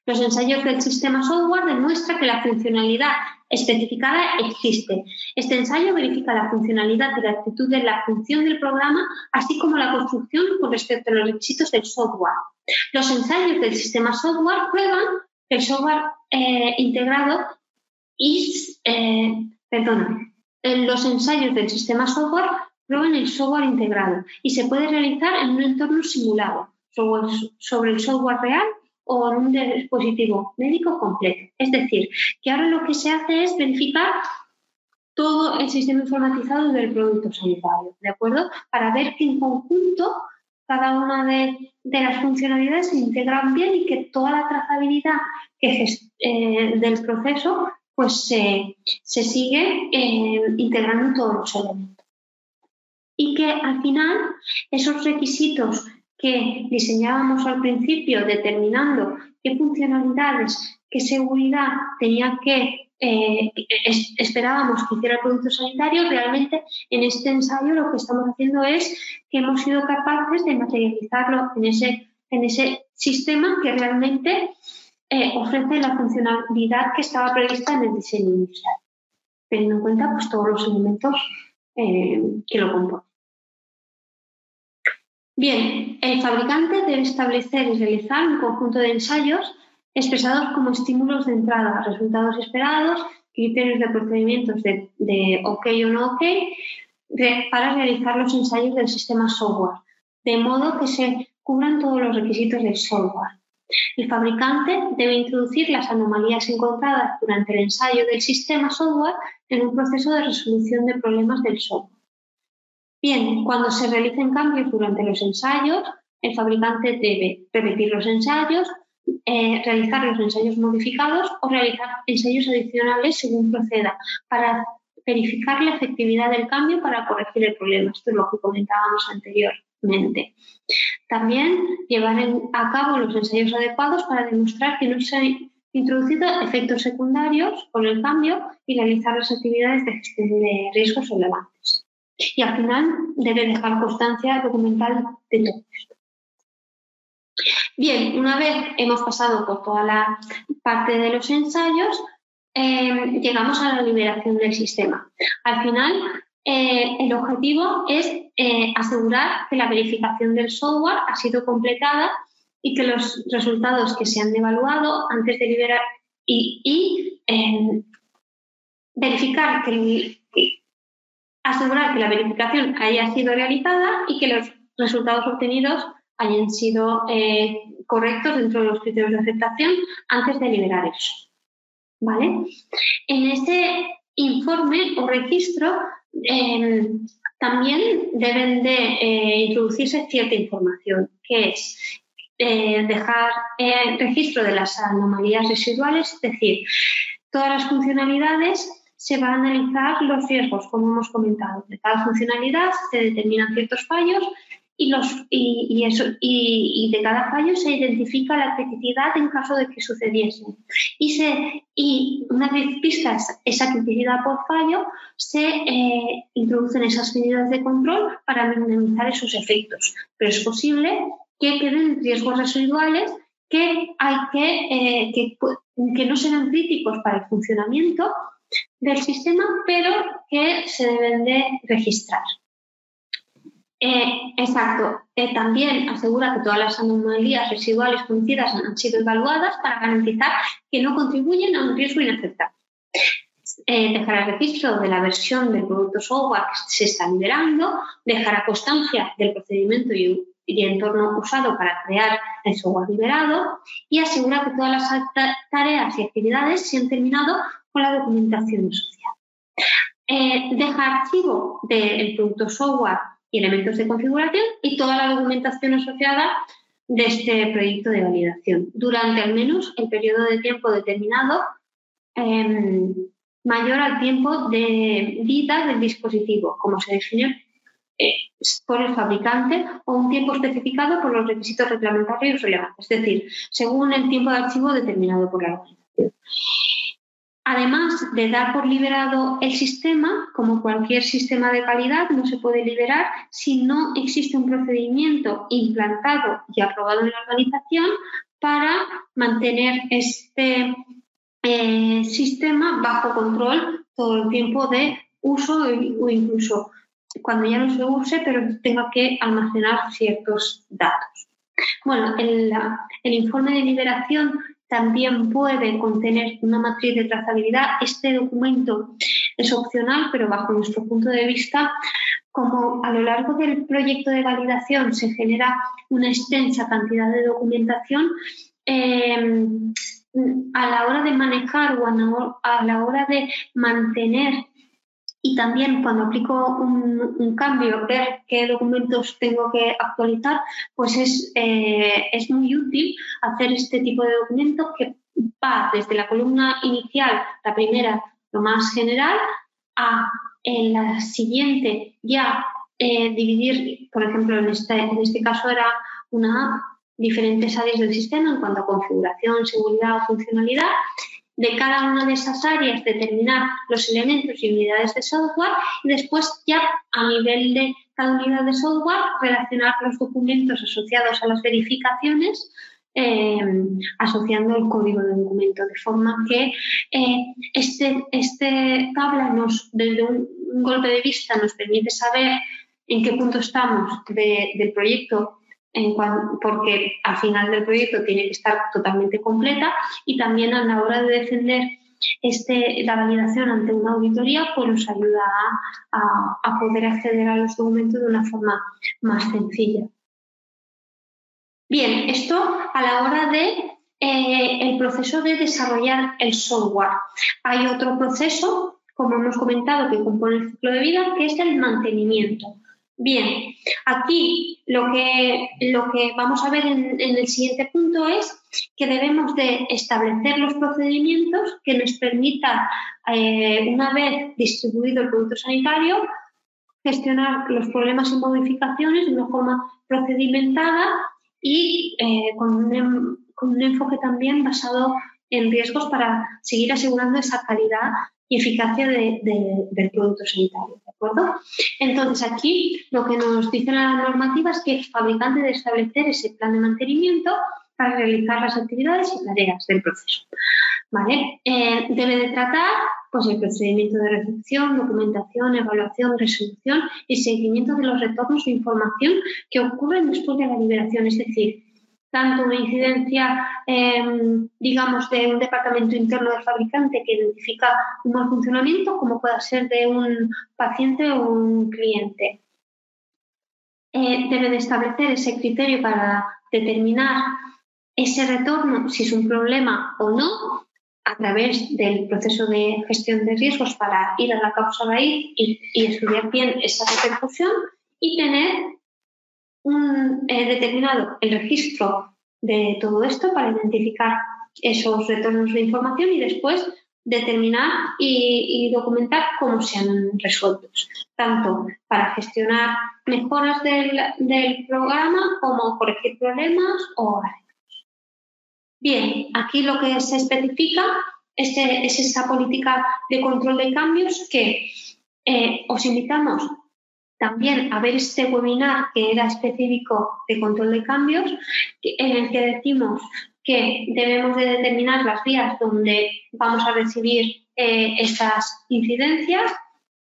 Los ensayos del sistema software demuestran que la funcionalidad especificada existe. Este ensayo verifica la funcionalidad y la actitud de la función del programa, así como la construcción con respecto a los requisitos del software. Los ensayos del sistema software prueban que el software eh, integrado es perdona, los ensayos del sistema software prueban el software integrado y se puede realizar en un entorno simulado sobre el software real o en un dispositivo médico completo. Es decir, que ahora lo que se hace es verificar todo el sistema informatizado del producto sanitario, ¿de acuerdo? Para ver que en conjunto cada una de, las funcionalidades se integran bien y que toda la trazabilidad que, eh, del proceso pues se sigue eh, integrando todos los elementos. Y que al final esos requisitos que diseñábamos al principio determinando qué funcionalidades, qué seguridad tenía que eh, esperábamos que hiciera el producto sanitario, realmente en este ensayo lo que estamos haciendo es que hemos sido capaces de materializarlo en ese, en ese sistema que realmente eh, ofrece la funcionalidad que estaba prevista en el diseño inicial, teniendo en cuenta pues, todos los elementos eh, que lo componen. Bien, el fabricante debe establecer y realizar un conjunto de ensayos expresados como estímulos de entrada, resultados esperados, criterios de procedimientos de, OK o no OK, para realizar los ensayos del sistema software, de modo que se cubran todos los requisitos del software. El fabricante debe introducir las anomalías encontradas durante el ensayo del sistema software en un proceso de resolución de problemas del software. Bien, cuando se realicen cambios durante los ensayos, el fabricante debe repetir los ensayos, eh, realizar los ensayos modificados o realizar ensayos adicionales según proceda para verificar la efectividad del cambio para corregir el problema. Esto es lo que comentábamos anteriormente. También llevar a cabo los ensayos adecuados para demostrar que no se introducido efectos secundarios con el cambio y realizar las actividades de gestión de riesgos relevantes. Y al final debe dejar constancia documental de todo esto. Bien, una vez hemos pasado por toda la parte de los ensayos, eh, llegamos a la liberación del sistema. Al final, eh, el objetivo es eh, asegurar que la verificación del software ha sido completada y que los resultados que se han evaluado antes de liberar y, verificar que, asegurar que la verificación haya sido realizada y que los resultados obtenidos hayan sido correctos dentro de los criterios de aceptación antes de liberar eso. ¿vale? En ese informe o registro em, también deben de eh, introducirse cierta información, que es eh, dejar el registro de las anomalías residuales, es decir, todas las funcionalidades se van a analizar los riesgos, como hemos comentado. De cada funcionalidad se determinan ciertos fallos y, los, y, eso, y, de cada fallo se identifica la criticidad en caso de que sucediese. Y, se, y una vez vistas esa criticidad por fallo, se eh, introducen esas medidas de control para minimizar esos efectos. Pero es posible que queden riesgos residuales que, hay que, eh, que, que no serán críticos para el funcionamiento del sistema, pero que se deben de registrar. Eh, exacto. Eh, también asegura que todas las anomalías residuales conocidas han sido evaluadas para garantizar que no contribuyen a un riesgo inaceptable. Eh, dejará registro de la versión del producto software que se está liberando, dejará constancia del procedimiento y, el entorno usado para crear el software liberado y asegura que todas las tareas y actividades se han terminado con la documentación social. deja archivo del producto software elementos de configuración y toda la documentación asociada de este proyecto de validación durante al menos el periodo de tiempo determinado em, mayor al tiempo de vida del dispositivo, como se define eh, por el fabricante o un tiempo especificado por los requisitos reglamentarios relevantes, es decir, según el tiempo de archivo determinado por la organización. Además de dar por liberado el sistema, como cualquier sistema de calidad, no se puede liberar si no existe un procedimiento implantado y aprobado en la organización para mantener este eh, sistema bajo control todo el tiempo de uso o incluso cuando ya no se use, pero tenga que almacenar ciertos datos. Bueno, el, el informe de liberación también puede contener una matriz de trazabilidad. Este documento es opcional, pero bajo nuestro punto de vista, como a lo largo del proyecto de validación se genera una extensa cantidad de documentación, eh, a la hora de manejar o a la hora de mantener y también cuando aplico un, cambio, ver qué documentos tengo que actualizar, pues es, eh, es muy útil hacer este tipo de documento que va desde la columna inicial, la primera, lo más general, a en la siguiente ya eh, dividir, por ejemplo, en este, en este caso era una app, diferentes áreas del sistema en cuanto a configuración, seguridad o funcionalidad de cada una de esas áreas determinar los elementos y unidades de software y después ya a nivel de cada unidad de software relacionar los documentos asociados a las verificaciones eh, asociando el código de documento, de forma que eh, este, este tabla nos, desde un, golpe de vista nos permite saber en qué punto estamos del proyecto porque al final del proyecto tiene que estar totalmente completa y también a la hora de defender este, la validación ante una auditoría pues nos ayuda a, poder acceder a los documentos de una forma más sencilla. Bien, esto a la hora de eh, el proceso de desarrollar el software. Hay otro proceso, como hemos comentado, que compone el ciclo de vida, que es el mantenimiento. Bien, aquí lo que, lo que vamos a ver en, el siguiente punto es que debemos de establecer los procedimientos que nos permitan, eh, una vez distribuido el producto sanitario, gestionar los problemas y modificaciones de una forma procedimentada y eh, con, un, con, un, enfoque también basado en riesgos para seguir asegurando esa calidad y eficacia del producto sanitario. ¿De acuerdo? Entonces, aquí lo que nos dice la normativa es que el fabricante debe establecer ese plan de mantenimiento para realizar las actividades y tareas del proceso. ¿Vale? Eh, debe de tratar pues, el procedimiento de recepción, documentación, evaluación, resolución y seguimiento de los retornos de información que ocurren después de la liberación, es decir, tanto una incidencia, em, digamos, de un departamento interno del fabricante que identifica un mal funcionamiento, como pueda ser de un paciente o un cliente. Eh, debe de establecer ese criterio para determinar ese retorno, si es un problema o no, a través del proceso de gestión de riesgos para ir a la causa raíz y, y estudiar bien esa repercusión y tener un eh, determinado el registro de todo esto para identificar esos retornos de información y después determinar y, documentar cómo se han resuelto, tanto para gestionar mejoras del, programa como corregir problemas o Bien, aquí lo que se especifica es, esa política de control de cambios que eh, os invitamos también a ver este webinar que era específico de control de cambios, en el que decimos que debemos de determinar las vías donde vamos a recibir eh, esas incidencias,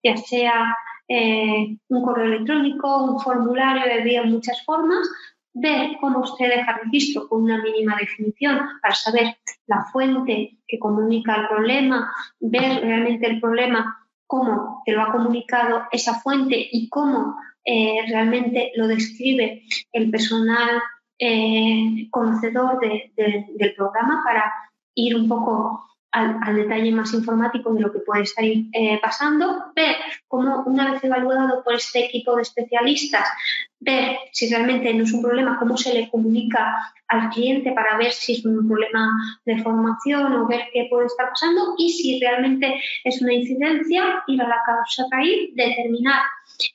ya sea eh, un correo electrónico, un formulario, de muchas formas, ver cómo usted deja registro con una mínima definición para saber la fuente que comunica el problema, ver realmente el problema cómo te lo ha comunicado esa fuente y cómo eh, realmente lo describe el personal eh, conocedor del programa para ir un poco al, detalle más informático de lo que puede estar eh, pasando, ver cómo una vez evaluado por este equipo de especialistas, ver si realmente no es un problema, cómo se le comunica al cliente para ver si es un problema de formación o ver qué puede estar pasando y si realmente es una incidencia, ir a la causa raíz, determinar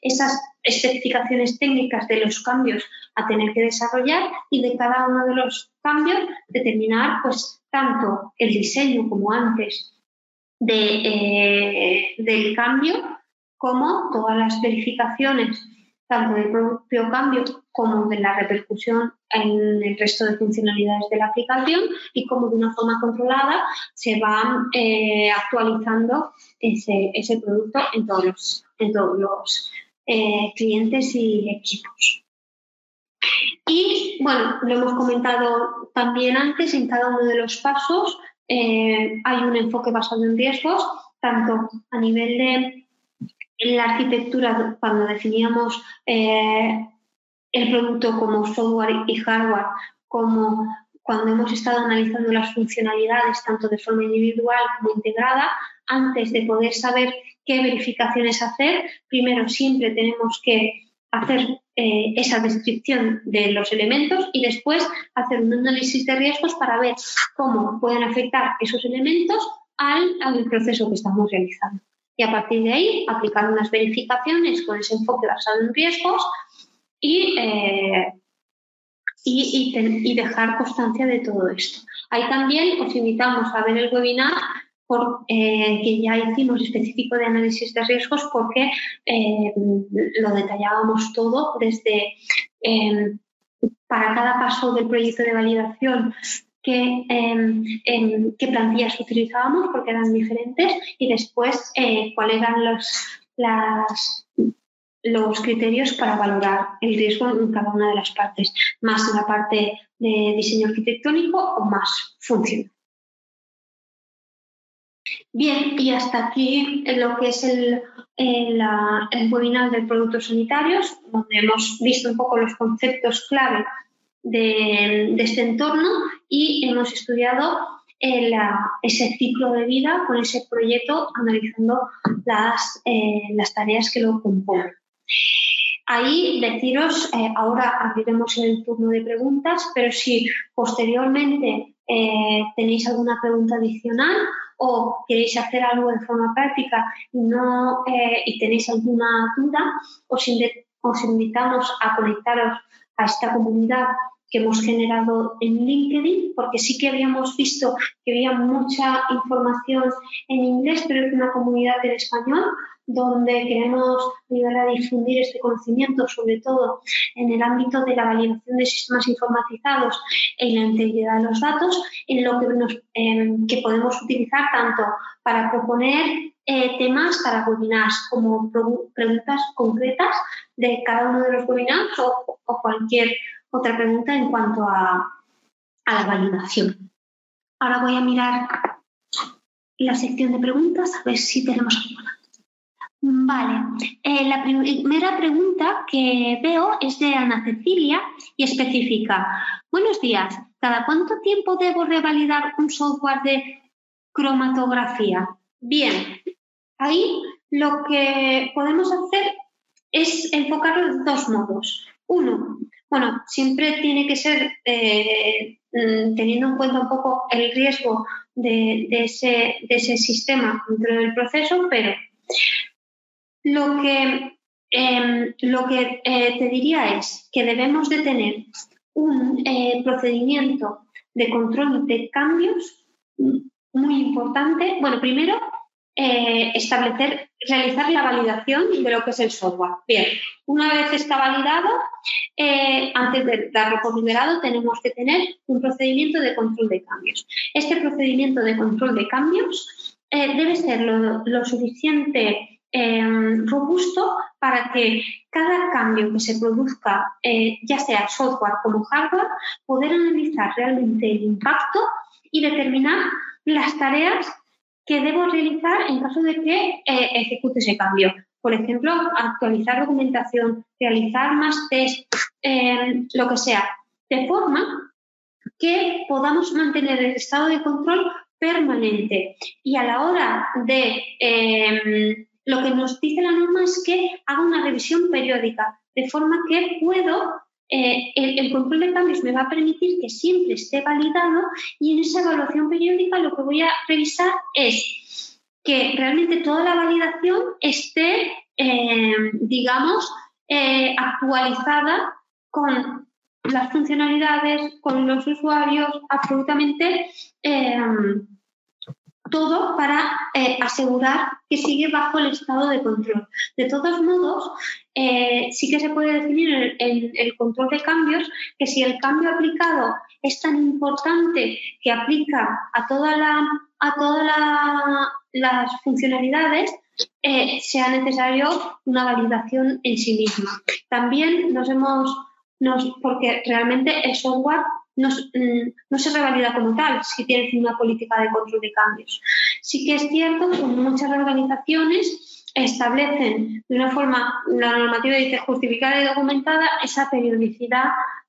esas especificaciones técnicas de los cambios a tener que desarrollar y de cada uno de los cambios determinar pues tanto el diseño como antes eh, del cambio, como todas las verificaciones, tanto del propio cambio como de la repercusión en el resto de funcionalidades de la aplicación y como de una forma controlada se va eh, actualizando ese, producto en todos los, en todos los eh, clientes y equipos. Y bueno, lo hemos comentado también antes, en cada uno de los pasos eh, hay un enfoque basado en riesgos, tanto a nivel de la arquitectura, cuando definíamos eh, el producto como software y hardware, como cuando hemos estado analizando las funcionalidades tanto de forma individual como integrada, antes de poder saber qué verificaciones hacer, primero siempre tenemos que hacer eh, esa descripción de los elementos y después hacer un análisis de riesgos para ver cómo pueden afectar esos elementos al, proceso que estamos realizando. Y a partir de ahí aplicar unas verificaciones con ese enfoque basado en riesgos y, eh, y, y, dejar constancia de todo esto. Ahí también os invitamos a ver el webinar eh, que ya hicimos específico de análisis de riesgos porque eh, lo detallábamos todo desde em, para cada paso del proyecto de validación qué, em, em, qué plantillas utilizábamos porque eran diferentes y después eh, cuáles eran los, los criterios para valorar el riesgo en cada una de las partes, más la parte de diseño arquitectónico o más funcional. Bien, y hasta aquí lo que es el, el, webinar de productos sanitarios, donde hemos visto un poco los conceptos clave de, este entorno y hemos estudiado ese ciclo de vida con ese proyecto analizando las, eh, las tareas que lo componen. Ahí deciros, eh, ahora abriremos el turno de preguntas, pero si posteriormente eh, tenéis alguna pregunta adicional o queréis hacer algo de forma práctica y, no, eh, y tenéis alguna duda, os, os invitamos a conectaros a esta comunidad que hemos generado en LinkedIn, porque sí que habíamos visto que había mucha información en inglés, pero es una comunidad en español donde queremos ayudar a difundir este conocimiento, sobre todo en el ámbito de la validación de sistemas informatizados e la integridad de los datos, en lo que, em, podemos utilizar tanto para proponer eh, temas para webinars como preguntas concretas de cada uno de los webinars o, cualquier otra pregunta en cuanto a, la validación. Ahora voy a mirar la sección de preguntas a ver si tenemos alguna. Vale, eh, la primera pregunta que veo es de Ana Cecilia y específica. Buenos días, ¿cada cuánto tiempo debo revalidar un software de cromatografía? Bien, ahí lo que podemos hacer es enfocarlo de dos modos. Uno, bueno, siempre tiene que ser eh, mm, teniendo en cuenta un poco el riesgo de, ese, sistema dentro del proceso, pero lo que, em, lo que eh, te diría es que debemos de tener un eh, procedimiento de control de cambios muy importante. Bueno, primero, eh, establecer, realizar la validación de lo que es el software. Bien, una vez está validado, antes de darlo por liberado, tenemos que tener un procedimiento de control de cambios. Este procedimiento de control de cambios debe ser lo, lo suficiente robusto para que cada cambio que se produzca, eh, ya sea software como hardware, poder analizar realmente el impacto y determinar las tareas que debo realizar en caso de que eh, ejecute ese cambio. Por ejemplo, actualizar documentación, realizar más test, em, lo que sea, de forma que podamos mantener el estado de control permanente y a la hora de em, lo que nos dice la norma es que haga una revisión periódica, de forma que puedo, eh, el, control de cambios me va a permitir que siempre esté validado y en esa evaluación periódica lo que voy a revisar es que realmente toda la validación esté, eh, digamos, eh, actualizada con las funcionalidades, con los usuarios, absolutamente todo para eh, asegurar que sigue bajo el estado de control. De todos modos, eh, sí que se puede definir en el, control de cambios que si el cambio aplicado es tan importante que aplica a toda la, a todas las funcionalidades, eh, sea necesario una validación en sí misma. También nos hemos, nos, porque realmente el software Mm, no, se revalida como tal si tienes una política de control de cambios. Sí que es cierto que muchas organizaciones establecen de una forma, la normativa dice justificada y documentada, esa periodicidad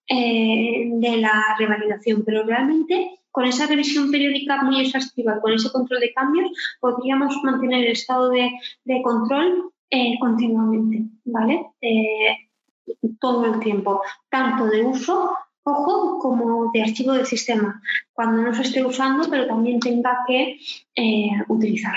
eh, de la revalidación, pero realmente con esa revisión periódica muy exhaustiva, con ese control de cambios, podríamos mantener el estado de, control eh, continuamente, ¿vale? Eh, todo el tiempo, tanto de uso ojo, como de archivo del sistema, cuando no se esté usando, pero también tenga que eh, utilizar.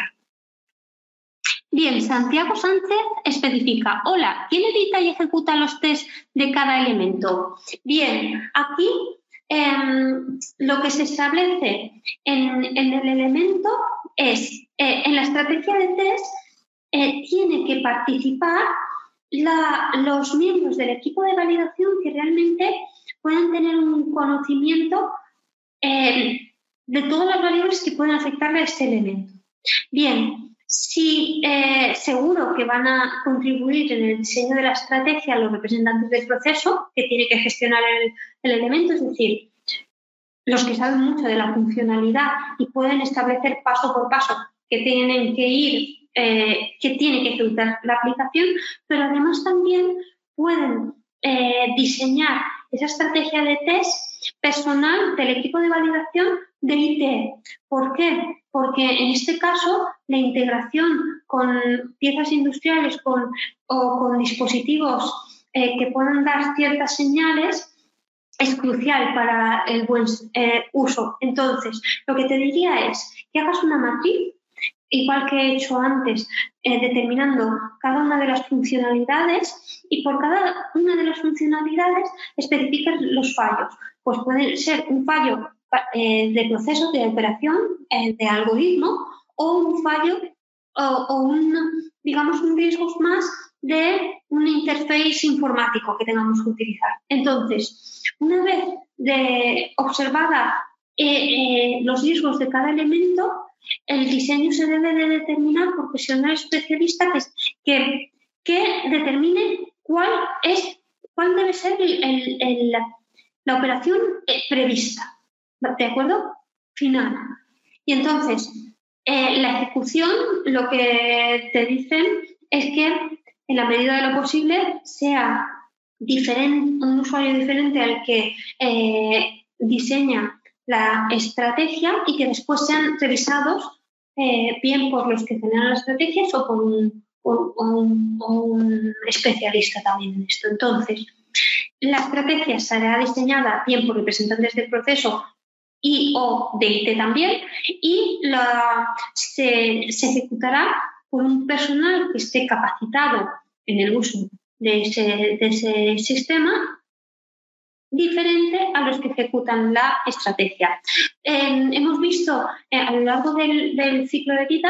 Bien, Santiago Sánchez especifica, hola, ¿quién edita y ejecuta los test de cada elemento? Bien, aquí em, lo que se establece en, el elemento es, eh, en la estrategia de test, eh, tiene que participar los miembros del equipo de validación que realmente pueden tener un conocimiento eh, de todas las variables que pueden afectarle a este elemento. Bien, si eh, seguro que van a contribuir en el diseño de la estrategia los representantes del proceso que tiene que gestionar el, elemento, es decir, los que saben mucho de la funcionalidad y pueden establecer paso por paso que tienen que ir, eh, que tiene que ejecutar la aplicación, pero además también pueden diseñar esa estrategia de test personal del equipo de validación de IT. ¿Por qué? Porque en este caso la integración con piezas industriales con, o con dispositivos eh, que puedan dar ciertas señales es crucial para el buen eh, uso. Entonces, lo que te diría es que hagas una matriz igual que he hecho antes, eh, determinando cada una de las funcionalidades y por cada una de las funcionalidades especificas los fallos. pues puede ser un fallo eh, de proceso de operación, eh, de algoritmo, o un fallo o, un, digamos, un riesgo más de un interface informático que tengamos que utilizar. Entonces, una vez observada eh, los riesgos de cada elemento, el diseño se debe de determinar por profesional especialista que, que, determine cuál es cuál debe ser la operación prevista. ¿de acuerdo? Final. Y entonces, eh, la ejecución, lo que te dicen es que en la medida de lo posible sea diferente, un usuario diferente al que eh, diseña la estrategia y que después sean revisados eh, bien por los que generan las estrategias o por un, especialista también en esto. Entonces, la estrategia será diseñada bien por representantes del proceso y o de IT también, y se, ejecutará por un personal que esté capacitado en el uso de ese, sistema diferente a los que ejecutan la estrategia. hemos visto eh, a lo largo del, ciclo de vida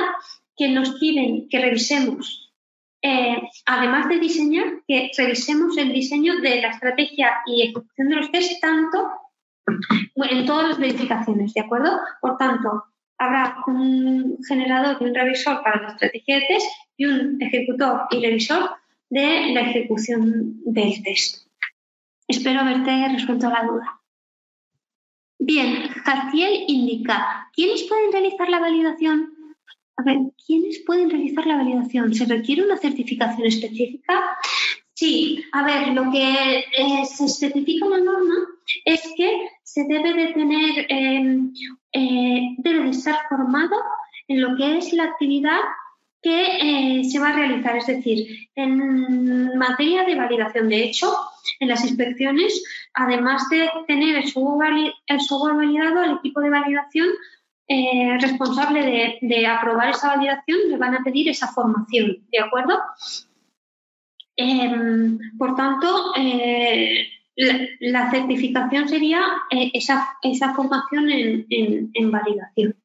que nos piden que revisemos, eh, además de diseñar, que revisemos el diseño de la estrategia y ejecución de los test tanto en todas las verificaciones, ¿de acuerdo? Por tanto, habrá un generador y un revisor para la estrategia de test y un ejecutor y revisor de la ejecución del test. Espero haberte resuelto la duda. Bien, Jaciel indica, ¿quiénes pueden realizar la validación? A ver, ¿quiénes pueden realizar la validación? ¿Se requiere una certificación específica? Sí, a ver, lo que eh, se especifica en la norma es que se debe de tener, em, eh, debe de estar formado en lo que es la actividad que eh, se va a realizar, es decir, en materia de validación. De hecho, en las inspecciones, además de tener el software, validado, el equipo de validación responsable de, aprobar esa validación le van a pedir esa formación, ¿de acuerdo? Em, por tanto, eh, la, certificación sería eh, esa, formación en, validación.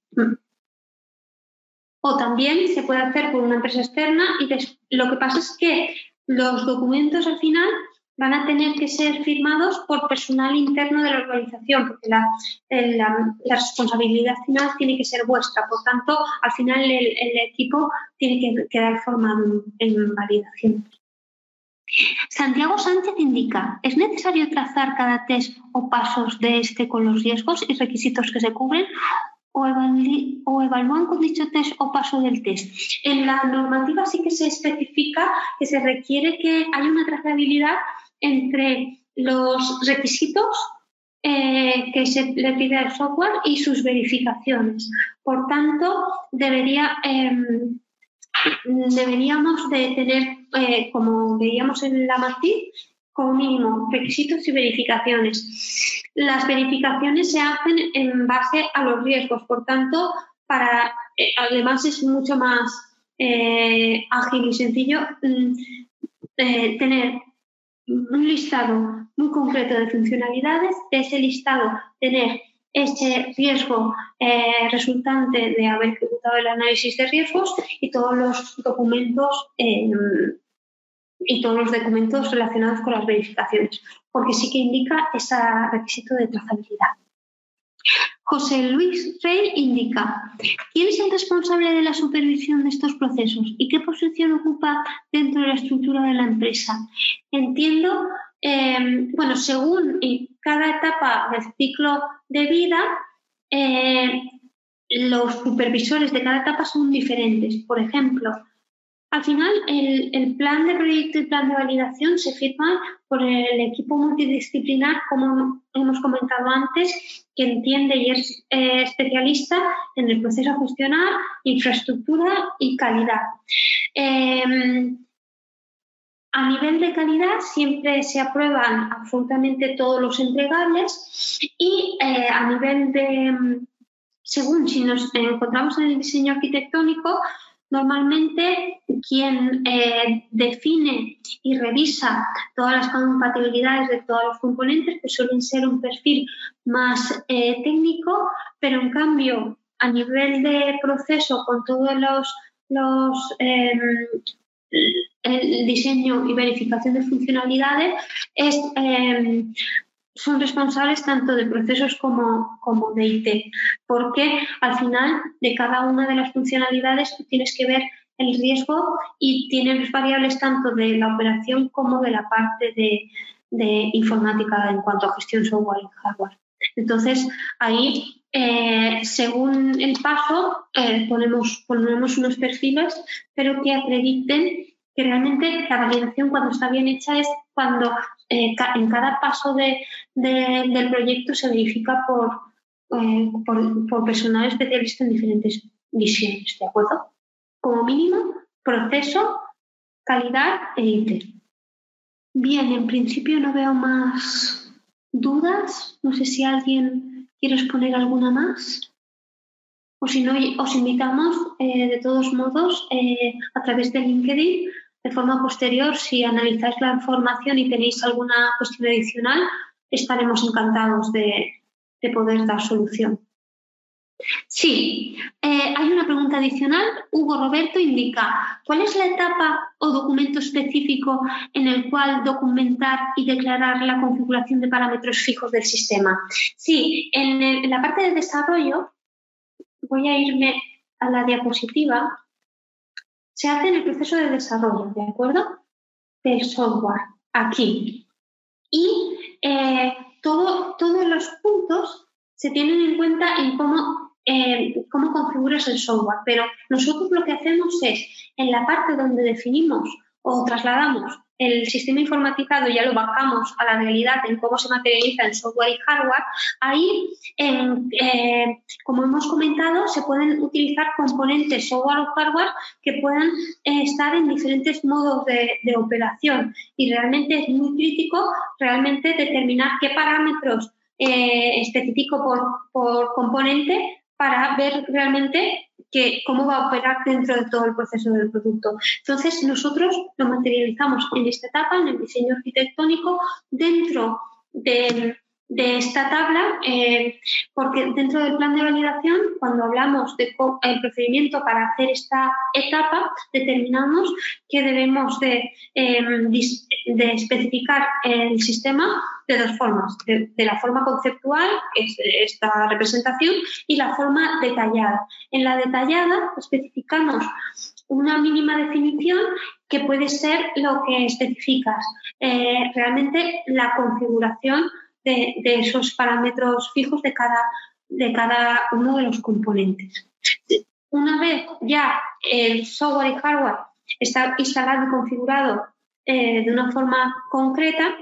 O también se puede hacer por una empresa externa y lo que pasa es que los documentos al final van a tener que ser firmados por personal interno de la organización, porque la, la, responsabilidad final tiene que ser vuestra. Por tanto, al final el, equipo tiene que quedar formado en validación. Santiago Sánchez indica, ¿es necesario trazar cada test o pasos de este con los riesgos y requisitos que se cubren o, evalúan con dicho test o paso del test? En la normativa sí que se especifica que se requiere que haya una trazabilidad entre los requisitos eh, que se le pide al software y sus verificaciones. Por tanto, debería... Em, deberíamos de tener, eh, como veíamos en la matriz, como mínimo requisitos y verificaciones. Las verificaciones se hacen en base a los riesgos, por tanto, para, eh, además es mucho más eh, ágil y sencillo mm, tener un listado muy concreto de funcionalidades, de ese listado tener ese riesgo eh, resultante de haber ejecutado el análisis de riesgos y todos los documentos y todos los documentos relacionados con las verificaciones, porque sí que indica ese requisito de trazabilidad. José Luis Rey indica, ¿quién es el responsable de la supervisión de estos procesos y qué posición ocupa dentro de la estructura de la empresa? Entiendo Em, bueno, según cada etapa del ciclo de vida, eh, los supervisores de cada etapa son diferentes. Por ejemplo, al final el, plan de proyecto y plan de validación se firma por el equipo multidisciplinar, como hemos comentado antes, que entiende y es eh, especialista en el proceso a gestionar, infraestructura y calidad. Em, a nivel de calidad siempre se aprueban absolutamente todos los entregables y eh, a nivel de, según si nos encontramos en el diseño arquitectónico, Normalmente quien eh, define y revisa todas las compatibilidades de todos los componentes pues suelen ser un perfil más eh, técnico, pero en cambio a nivel de proceso con todos los, los em, el diseño y verificación de funcionalidades es em, son responsables tanto de procesos como, de IT, porque al final de cada una de las funcionalidades tú tienes que ver el riesgo y tienes variables tanto de la operación como de la parte de, informática en cuanto a gestión software y hardware. Entonces, ahí, eh, según el paso, eh, ponemos, ponemos unos perfiles, pero que acrediten que realmente la validación cuando está bien hecha es cuando eh, en cada paso del proyecto se verifica eh, por, por, personal especialista en diferentes visiones, ¿de acuerdo? Como mínimo, proceso, calidad e IT. Bien, en principio no veo más dudas. No sé si alguien quiere exponer alguna más. O si no, os invitamos eh, de todos modos a través de LinkedIn de forma posterior, si analizáis la información y tenéis alguna cuestión adicional, estaremos encantados de, poder dar solución. Sí, eh, hay una pregunta adicional. Hugo Roberto indica, ¿cuál es la etapa o documento específico en el cual documentar y declarar la configuración de parámetros fijos del sistema? Sí, en la parte de desarrollo, voy a irme a la diapositiva se hace en el proceso de desarrollo, ¿de acuerdo? Del software, aquí. Y eh, todos los puntos se tienen en cuenta en cómo, eh, cómo configuras el software, pero nosotros lo que hacemos es, en la parte donde definimos o trasladamos el sistema informatizado ya lo bajamos a la realidad en cómo se materializa el software y hardware, ahí, eh, como hemos comentado, se pueden utilizar componentes software o hardware que puedan eh, estar en diferentes modos de, operación. Y realmente es muy crítico realmente determinar qué parámetros eh, específico por componente para ver realmente que, cómo va a operar dentro de todo el proceso del producto. Entonces, nosotros lo materializamos en esta etapa, en el diseño arquitectónico, dentro de de esta tabla, eh, porque dentro del plan de validación, cuando hablamos del procedimiento para hacer esta etapa, determinamos que debemos de, em, de especificar el sistema de dos formas, de, la forma conceptual, que es esta representación, y la forma detallada. En la detallada especificamos una mínima definición que puede ser lo que especificas, eh, realmente la configuración de, esos parámetros fijos de cada, de cada uno de los componentes. Una vez ya el software y hardware está instalado y configurado eh, de una forma concreta,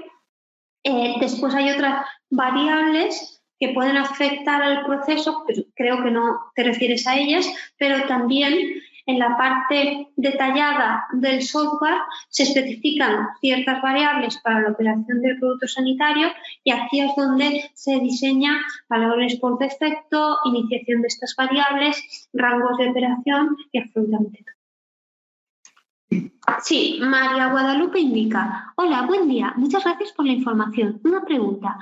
eh, después hay otras variables que pueden afectar al proceso, creo que no te refieres a ellas, pero también en la parte detallada del software se especifican ciertas variables para la operación del producto sanitario y aquí es donde se diseña valores por defecto, iniciación de estas variables, rangos de operación y absolutamente todo. Sí, María Guadalupe indica, hola, buen día, muchas gracias por la información. Una pregunta,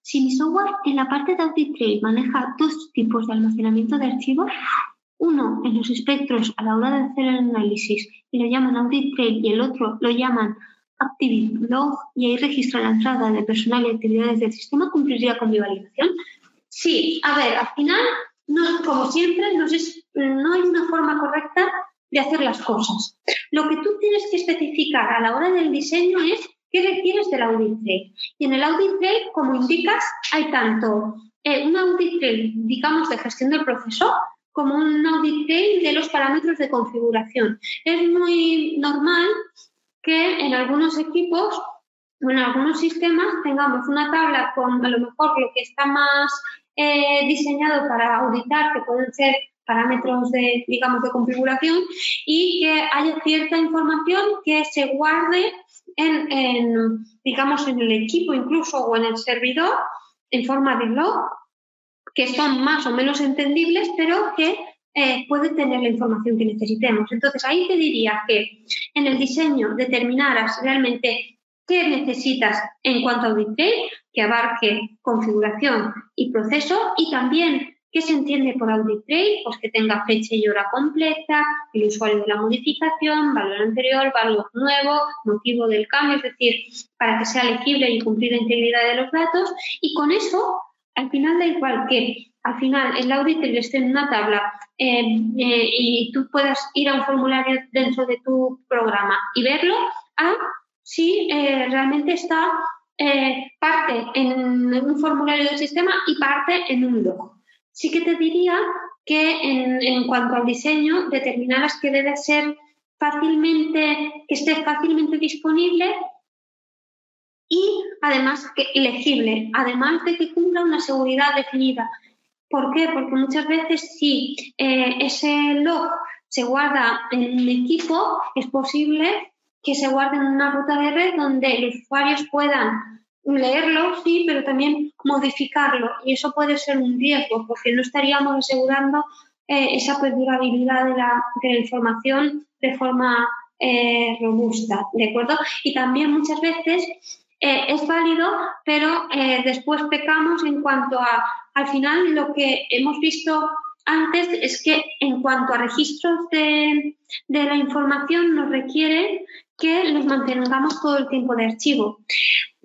si mi software en la parte de Audit Trail maneja dos tipos de almacenamiento de archivos, uno en los espectros a la hora de hacer el análisis y lo llaman audit trail y el otro lo llaman activity log y ahí registra la entrada de personal y actividades del sistema, ¿cumpliría con mi validación? Sí, a ver, al final, no, como siempre, no, no hay una forma correcta de hacer las cosas. Lo que tú tienes que especificar a la hora del diseño es qué requieres del audit trail. Y en el audit trail, como indicas, hay tanto eh, un audit trail, digamos, de gestión del proceso, como un audit de los parámetros de configuración. Es muy normal que en algunos equipos o en algunos sistemas tengamos una tabla con a lo mejor lo que está más eh, diseñado para auditar, que pueden ser parámetros de, digamos, de configuración y que haya cierta información que se guarde en, en, digamos, en el equipo incluso o en el servidor en forma de log que son más o menos entendibles, pero que eh, puede tener la información que necesitemos. Entonces, ahí te diría que en el diseño determinaras realmente qué necesitas en cuanto a audit que abarque configuración y proceso y también qué se entiende por audit trade, pues que tenga fecha y hora completa, el usuario de la modificación, valor anterior, valor nuevo, motivo del cambio, es decir, para que sea legible y cumplir la integridad de los datos. Y con eso, al final da igual que al final el audit esté en una tabla eh, eh, y tú puedas ir a un formulario dentro de tu programa y verlo, a si eh, realmente está parte en un formulario del sistema y parte en un log. Sí que te diría que en, en cuanto al diseño, determinaras que debe ser fácilmente, que esté fácilmente disponible y además que legible, además de que cumpla una seguridad definida. ¿Por qué? Porque muchas veces si eh, ese log se guarda en un equipo, es posible que se guarde en una ruta de red donde los usuarios puedan leerlo, sí, pero también modificarlo. Y eso puede ser un riesgo porque no estaríamos asegurando eh, esa perdurabilidad de la, información de forma eh, robusta, ¿de acuerdo? Y también muchas veces es válido, pero después pecamos en cuanto a al final lo que hemos visto antes es que en cuanto a registros de, la información nos requiere que los mantengamos todo el tiempo de archivo.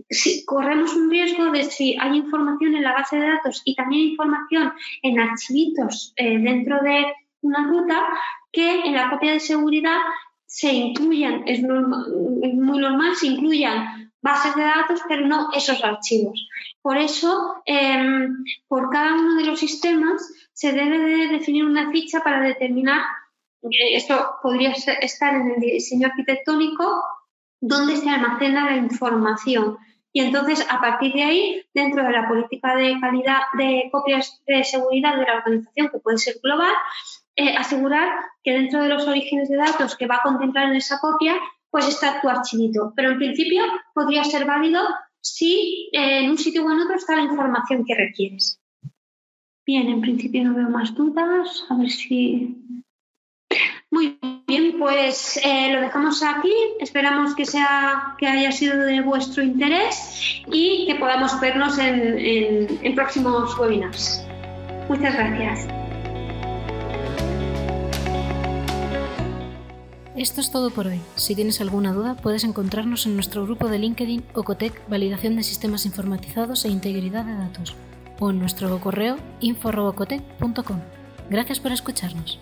Si corremos un riesgo de si hay información en la base de datos y también información en archivitos eh, dentro de una ruta, que en la copia de seguridad se incluyan, es, es muy normal, se incluyan bases de datos, pero no esos archivos. Por eso, em, por cada uno de los sistemas se debe de definir una ficha para determinar, eh, esto podría estar en el diseño arquitectónico, dónde se almacena la información. Y entonces, a partir de ahí, dentro de la política de calidad de copias de seguridad de la organización, que puede ser global, eh, asegurar que dentro de los orígenes de datos que va a contemplar en esa copia, pues está tu archivito. Pero en principio podría ser válido si eh, en un sitio o en otro está la información que requieres. Bien, en principio no veo más dudas. A ver si. Muy bien, pues eh, lo dejamos aquí. Esperamos que, sea, que haya sido de vuestro interés y que podamos vernos en próximos webinars. Muchas gracias. Esto es todo por hoy. Si tienes alguna duda, puedes encontrarnos en nuestro grupo de LinkedIn Ocotec Validación de Sistemas Informatizados e Integridad de Datos o en nuestro correo info.ocotec.com. Gracias por escucharnos.